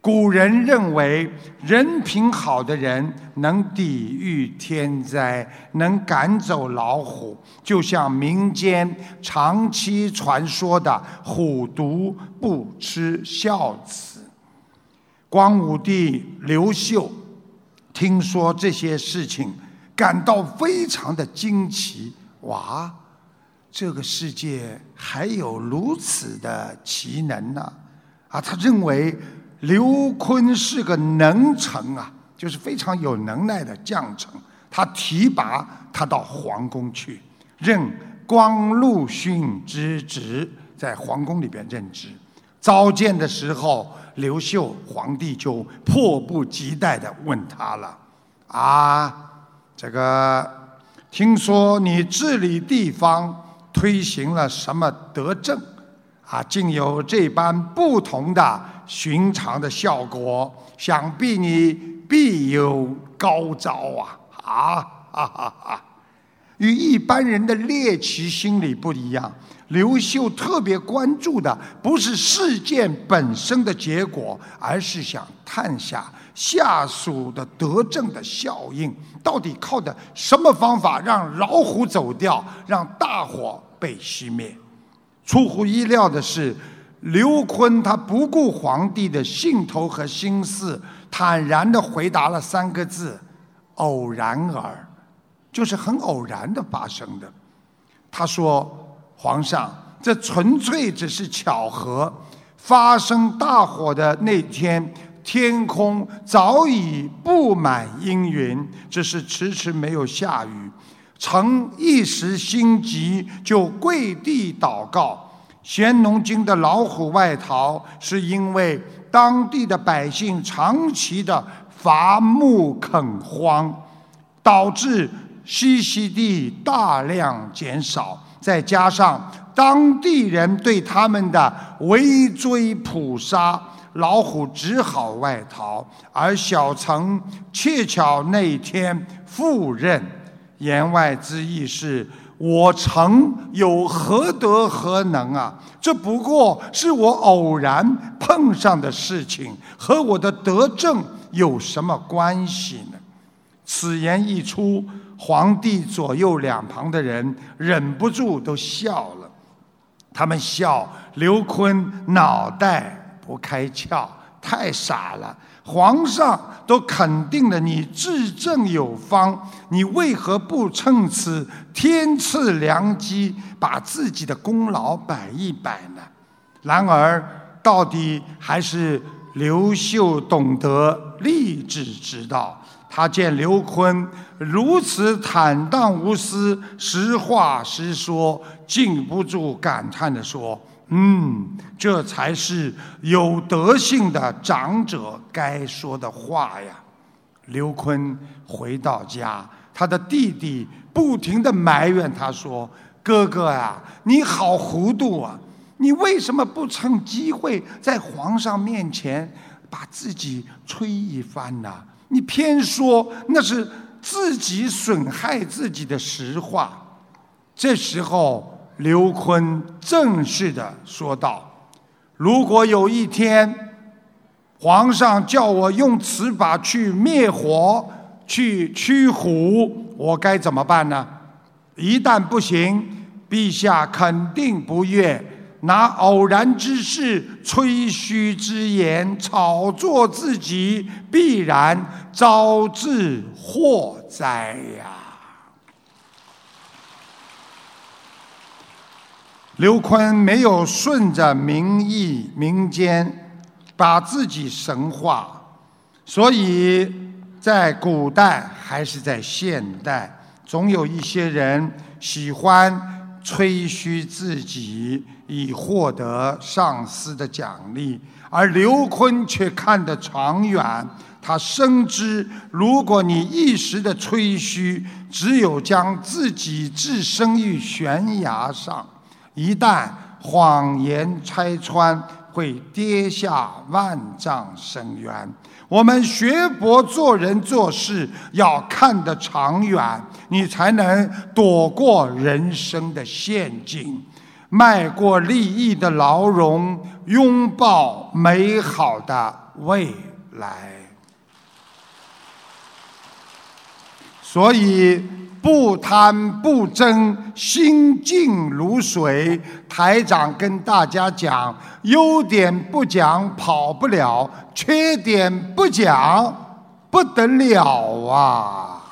古人认为，人品好的人能抵御天灾，能赶走老虎，就像民间长期传说的“虎毒不吃孝子”。光武帝刘秀听说这些事情，感到非常的惊奇，哇！这个世界还有如此的奇能呢，啊，他认为刘琨是个能臣啊，就是非常有能耐的将臣。他提拔他到皇宫去，任光禄勋之职，在皇宫里边任职。召见的时候，刘秀皇帝就迫不及待地问他了：“啊，这个听说你治理地方。”推行了什么德政，啊，竟有这般不同的寻常的效果？想必你必有高招啊！啊哈哈哈！与一般人的猎奇心理不一样，刘秀特别关注的不是事件本身的结果，而是想探下下属的德政的效应，到底靠的什么方法让老虎走掉，让大火。被熄灭。出乎意料的是，刘琨他不顾皇帝的兴头和心思，坦然地回答了三个字：“偶然而”，就是很偶然的发生的。他说：“皇上，这纯粹只是巧合。发生大火的那天，天空早已布满阴云，只是迟迟没有下雨。”臣一时心急，就跪地祷告。咸农经的老虎外逃，是因为当地的百姓长期的伐木垦荒，导致栖息地大量减少。再加上当地人对他们的围追捕杀，老虎只好外逃。而小城恰巧那天赴任。言外之意是，我曾有何德何能啊？这不过是我偶然碰上的事情，和我的德政有什么关系呢？此言一出，皇帝左右两旁的人忍不住都笑了。他们笑刘坤脑袋不开窍，太傻了。皇上都肯定了你治政有方，你为何不趁此天赐良机，把自己的功劳摆一摆呢？然而，到底还是刘秀懂得励志之道。他见刘坤如此坦荡无私、实话实说，禁不住感叹地说。嗯，这才是有德性的长者该说的话呀。刘坤回到家，他的弟弟不停地埋怨他说：“哥哥啊，你好糊涂啊！你为什么不趁机会在皇上面前把自己吹一番呢？你偏说那是自己损害自己的实话。”这时候。刘坤正式的说道：“如果有一天，皇上叫我用此法去灭火、去驱虎，我该怎么办呢？一旦不行，陛下肯定不悦，拿偶然之事、吹嘘之言炒作自己，必然招致祸灾呀。”刘坤没有顺着民意、民间把自己神化，所以在古代还是在现代，总有一些人喜欢吹嘘自己以获得上司的奖励，而刘坤却看得长远。他深知，如果你一时的吹嘘，只有将自己置身于悬崖上。一旦谎言拆穿，会跌下万丈深渊。我们学佛做人做事要看得长远，你才能躲过人生的陷阱，迈过利益的牢笼，拥抱美好的未来。所以。不贪不争，心静如水。台长跟大家讲，优点不讲跑不了，缺点不讲不得了啊！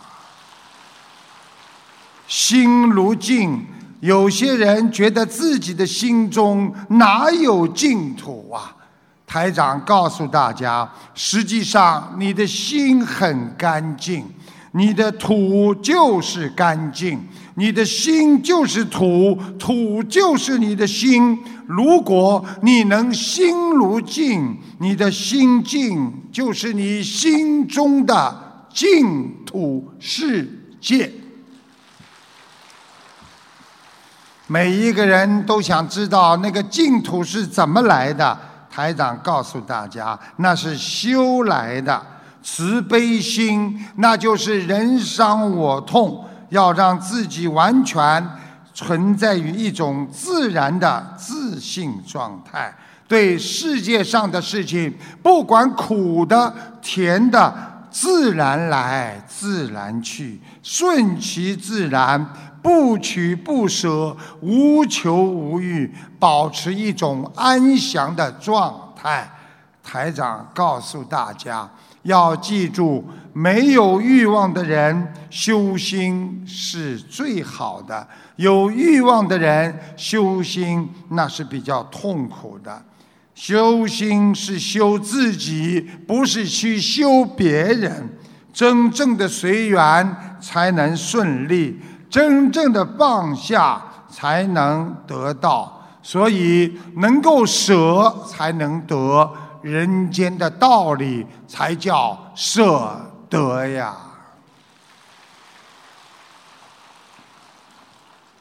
心如镜，有些人觉得自己的心中哪有净土啊？台长告诉大家，实际上你的心很干净。你的土就是干净，你的心就是土，土就是你的心。如果你能心如镜，你的心境就是你心中的净土世界。每一个人都想知道那个净土是怎么来的。台长告诉大家，那是修来的。慈悲心，那就是人伤我痛，要让自己完全存在于一种自然的自信状态。对世界上的事情，不管苦的、甜的，自然来，自然去，顺其自然，不取不舍，无求无欲，保持一种安详的状态。台长告诉大家。要记住，没有欲望的人修心是最好的；有欲望的人修心那是比较痛苦的。修心是修自己，不是去修别人。真正的随缘才能顺利，真正的放下才能得到。所以，能够舍才能得。人间的道理才叫舍得呀！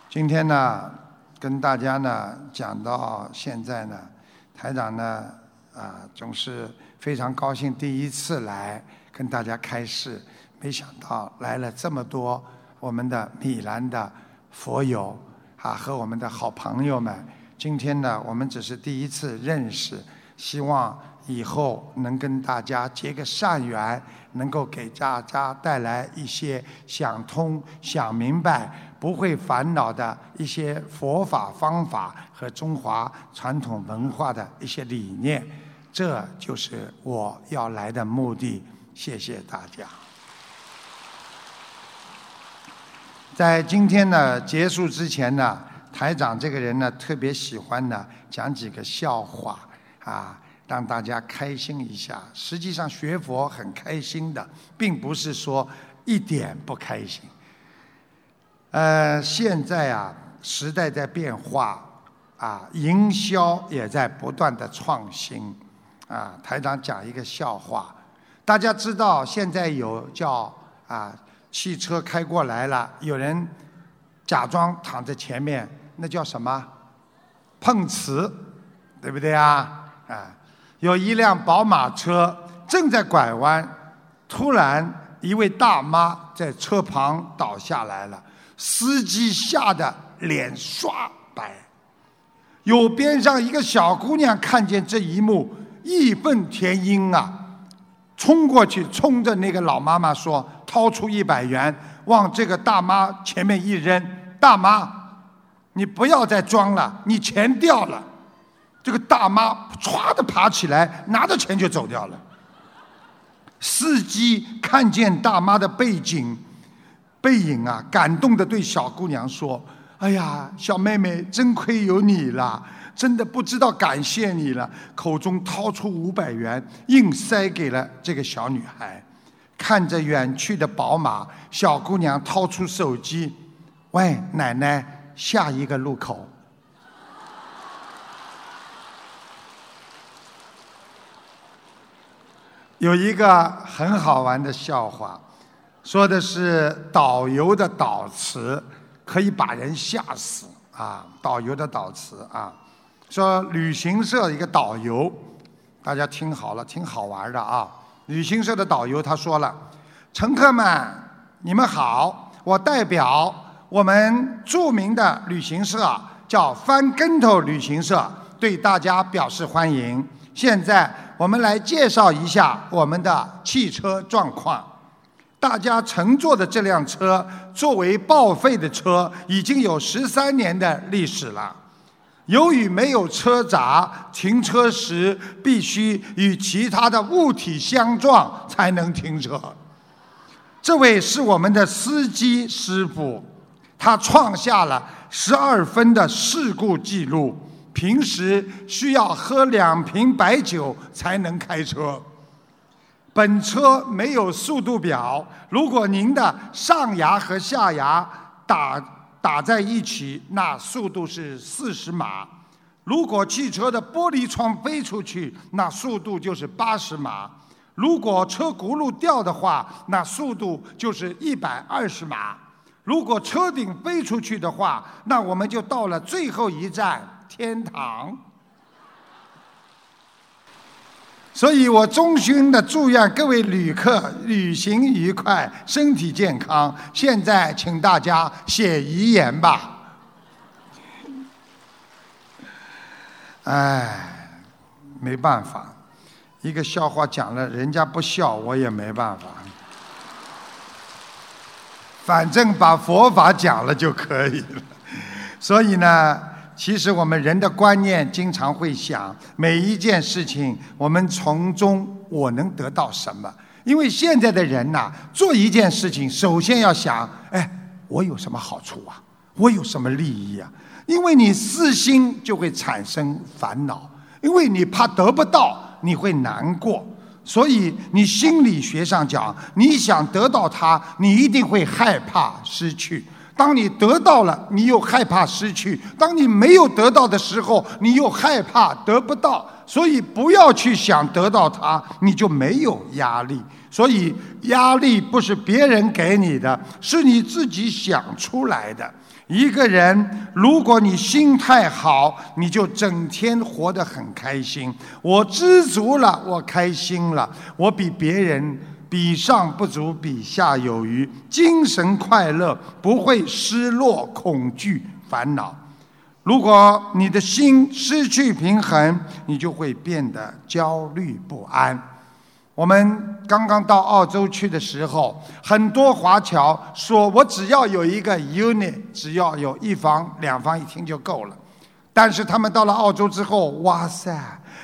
今天呢，跟大家呢讲到现在呢，台长呢啊总是非常高兴，第一次来跟大家开示，没想到来了这么多我们的米兰的佛友啊和我们的好朋友们。今天呢，我们只是第一次认识，希望以后能跟大家结个善缘，能够给大家带来一些想通、想明白、不会烦恼的一些佛法方法和中华传统文化的一些理念。这就是我要来的目的。谢谢大家。在今天呢结束之前呢。台长这个人呢，特别喜欢呢讲几个笑话啊，让大家开心一下。实际上学佛很开心的，并不是说一点不开心。呃，现在啊，时代在变化，啊，营销也在不断的创新。啊，台长讲一个笑话，大家知道现在有叫啊，汽车开过来了，有人假装躺在前面。那叫什么？碰瓷，对不对啊？啊，有一辆宝马车正在拐弯，突然一位大妈在车旁倒下来了，司机吓得脸刷白。有边上一个小姑娘看见这一幕，义愤填膺啊，冲过去冲着那个老妈妈说：“掏出一百元往这个大妈前面一扔，大妈。”你不要再装了，你钱掉了。这个大妈唰的爬起来，拿着钱就走掉了。司机看见大妈的背景背影啊，感动的对小姑娘说：“哎呀，小妹妹，真亏有你了，真的不知道感谢你了。”口中掏出五百元，硬塞给了这个小女孩。看着远去的宝马，小姑娘掏出手机：“喂，奶奶。”下一个路口，有一个很好玩的笑话，说的是导游的导词可以把人吓死啊！导游的导词啊，说旅行社一个导游，大家听好了，挺好玩的啊！旅行社的导游他说了：“乘客们，你们好，我代表。”我们著名的旅行社叫翻跟头旅行社，对大家表示欢迎。现在我们来介绍一下我们的汽车状况。大家乘坐的这辆车作为报废的车，已经有十三年的历史了。由于没有车闸，停车时必须与其他的物体相撞才能停车。这位是我们的司机师傅。他创下了十二分的事故记录，平时需要喝两瓶白酒才能开车。本车没有速度表，如果您的上牙和下牙打打在一起，那速度是四十码；如果汽车的玻璃窗飞出去，那速度就是八十码；如果车轱辘掉的话，那速度就是一百二十码。如果车顶飞出去的话，那我们就到了最后一站天堂。所以我衷心的祝愿各位旅客旅行愉快，身体健康。现在请大家写遗言吧。哎，没办法，一个笑话讲了，人家不笑，我也没办法。反正把佛法讲了就可以了，所以呢，其实我们人的观念经常会想，每一件事情我们从中我能得到什么？因为现在的人呐，做一件事情首先要想，哎，我有什么好处啊？我有什么利益啊？因为你私心就会产生烦恼，因为你怕得不到，你会难过。所以，你心理学上讲，你想得到它，你一定会害怕失去。当你得到了，你又害怕失去；当你没有得到的时候，你又害怕得不到。所以，不要去想得到它，你就没有压力。所以，压力不是别人给你的，是你自己想出来的。一个人，如果你心态好，你就整天活得很开心。我知足了，我开心了，我比别人比上不足，比下有余，精神快乐，不会失落、恐惧、烦恼。如果你的心失去平衡，你就会变得焦虑不安。我们刚刚到澳洲去的时候，很多华侨说：“我只要有一个 unit，只要有一房、两房一厅就够了。”但是他们到了澳洲之后，哇塞，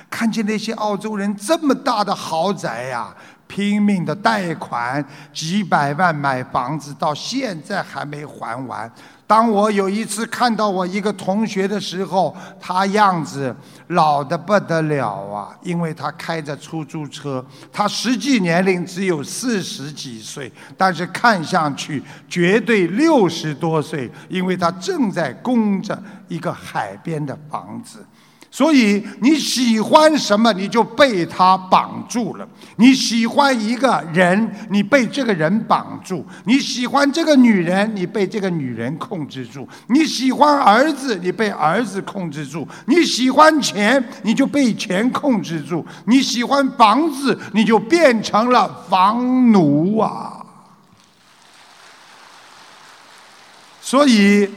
看见那些澳洲人这么大的豪宅呀！拼命的贷款几百万买房子，到现在还没还完。当我有一次看到我一个同学的时候，他样子老的不得了啊，因为他开着出租车，他实际年龄只有四十几岁，但是看上去绝对六十多岁，因为他正在供着一个海边的房子。所以你喜欢什么，你就被他绑住了。你喜欢一个人，你被这个人绑住；你喜欢这个女人，你被这个女人控制住；你喜欢儿子，你被儿子控制住；你喜欢钱，你就被钱控制住；你喜欢房子，你就变成了房奴啊！所以。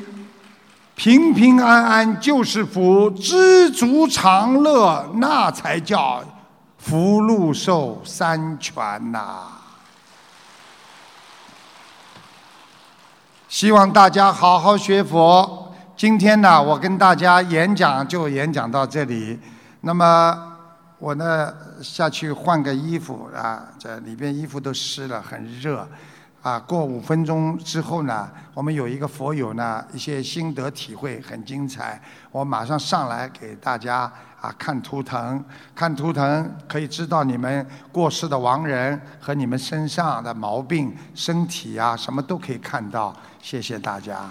平平安安就是福，知足常乐那才叫福禄寿三全呐！希望大家好好学佛。今天呢，我跟大家演讲就演讲到这里。那么我呢下去换个衣服啊，这里边衣服都湿了，很热。啊，过五分钟之后呢，我们有一个佛友呢，一些心得体会很精彩。我马上上来给大家啊看图腾，看图腾可以知道你们过世的亡人和你们身上的毛病、身体啊什么都可以看到。谢谢大家。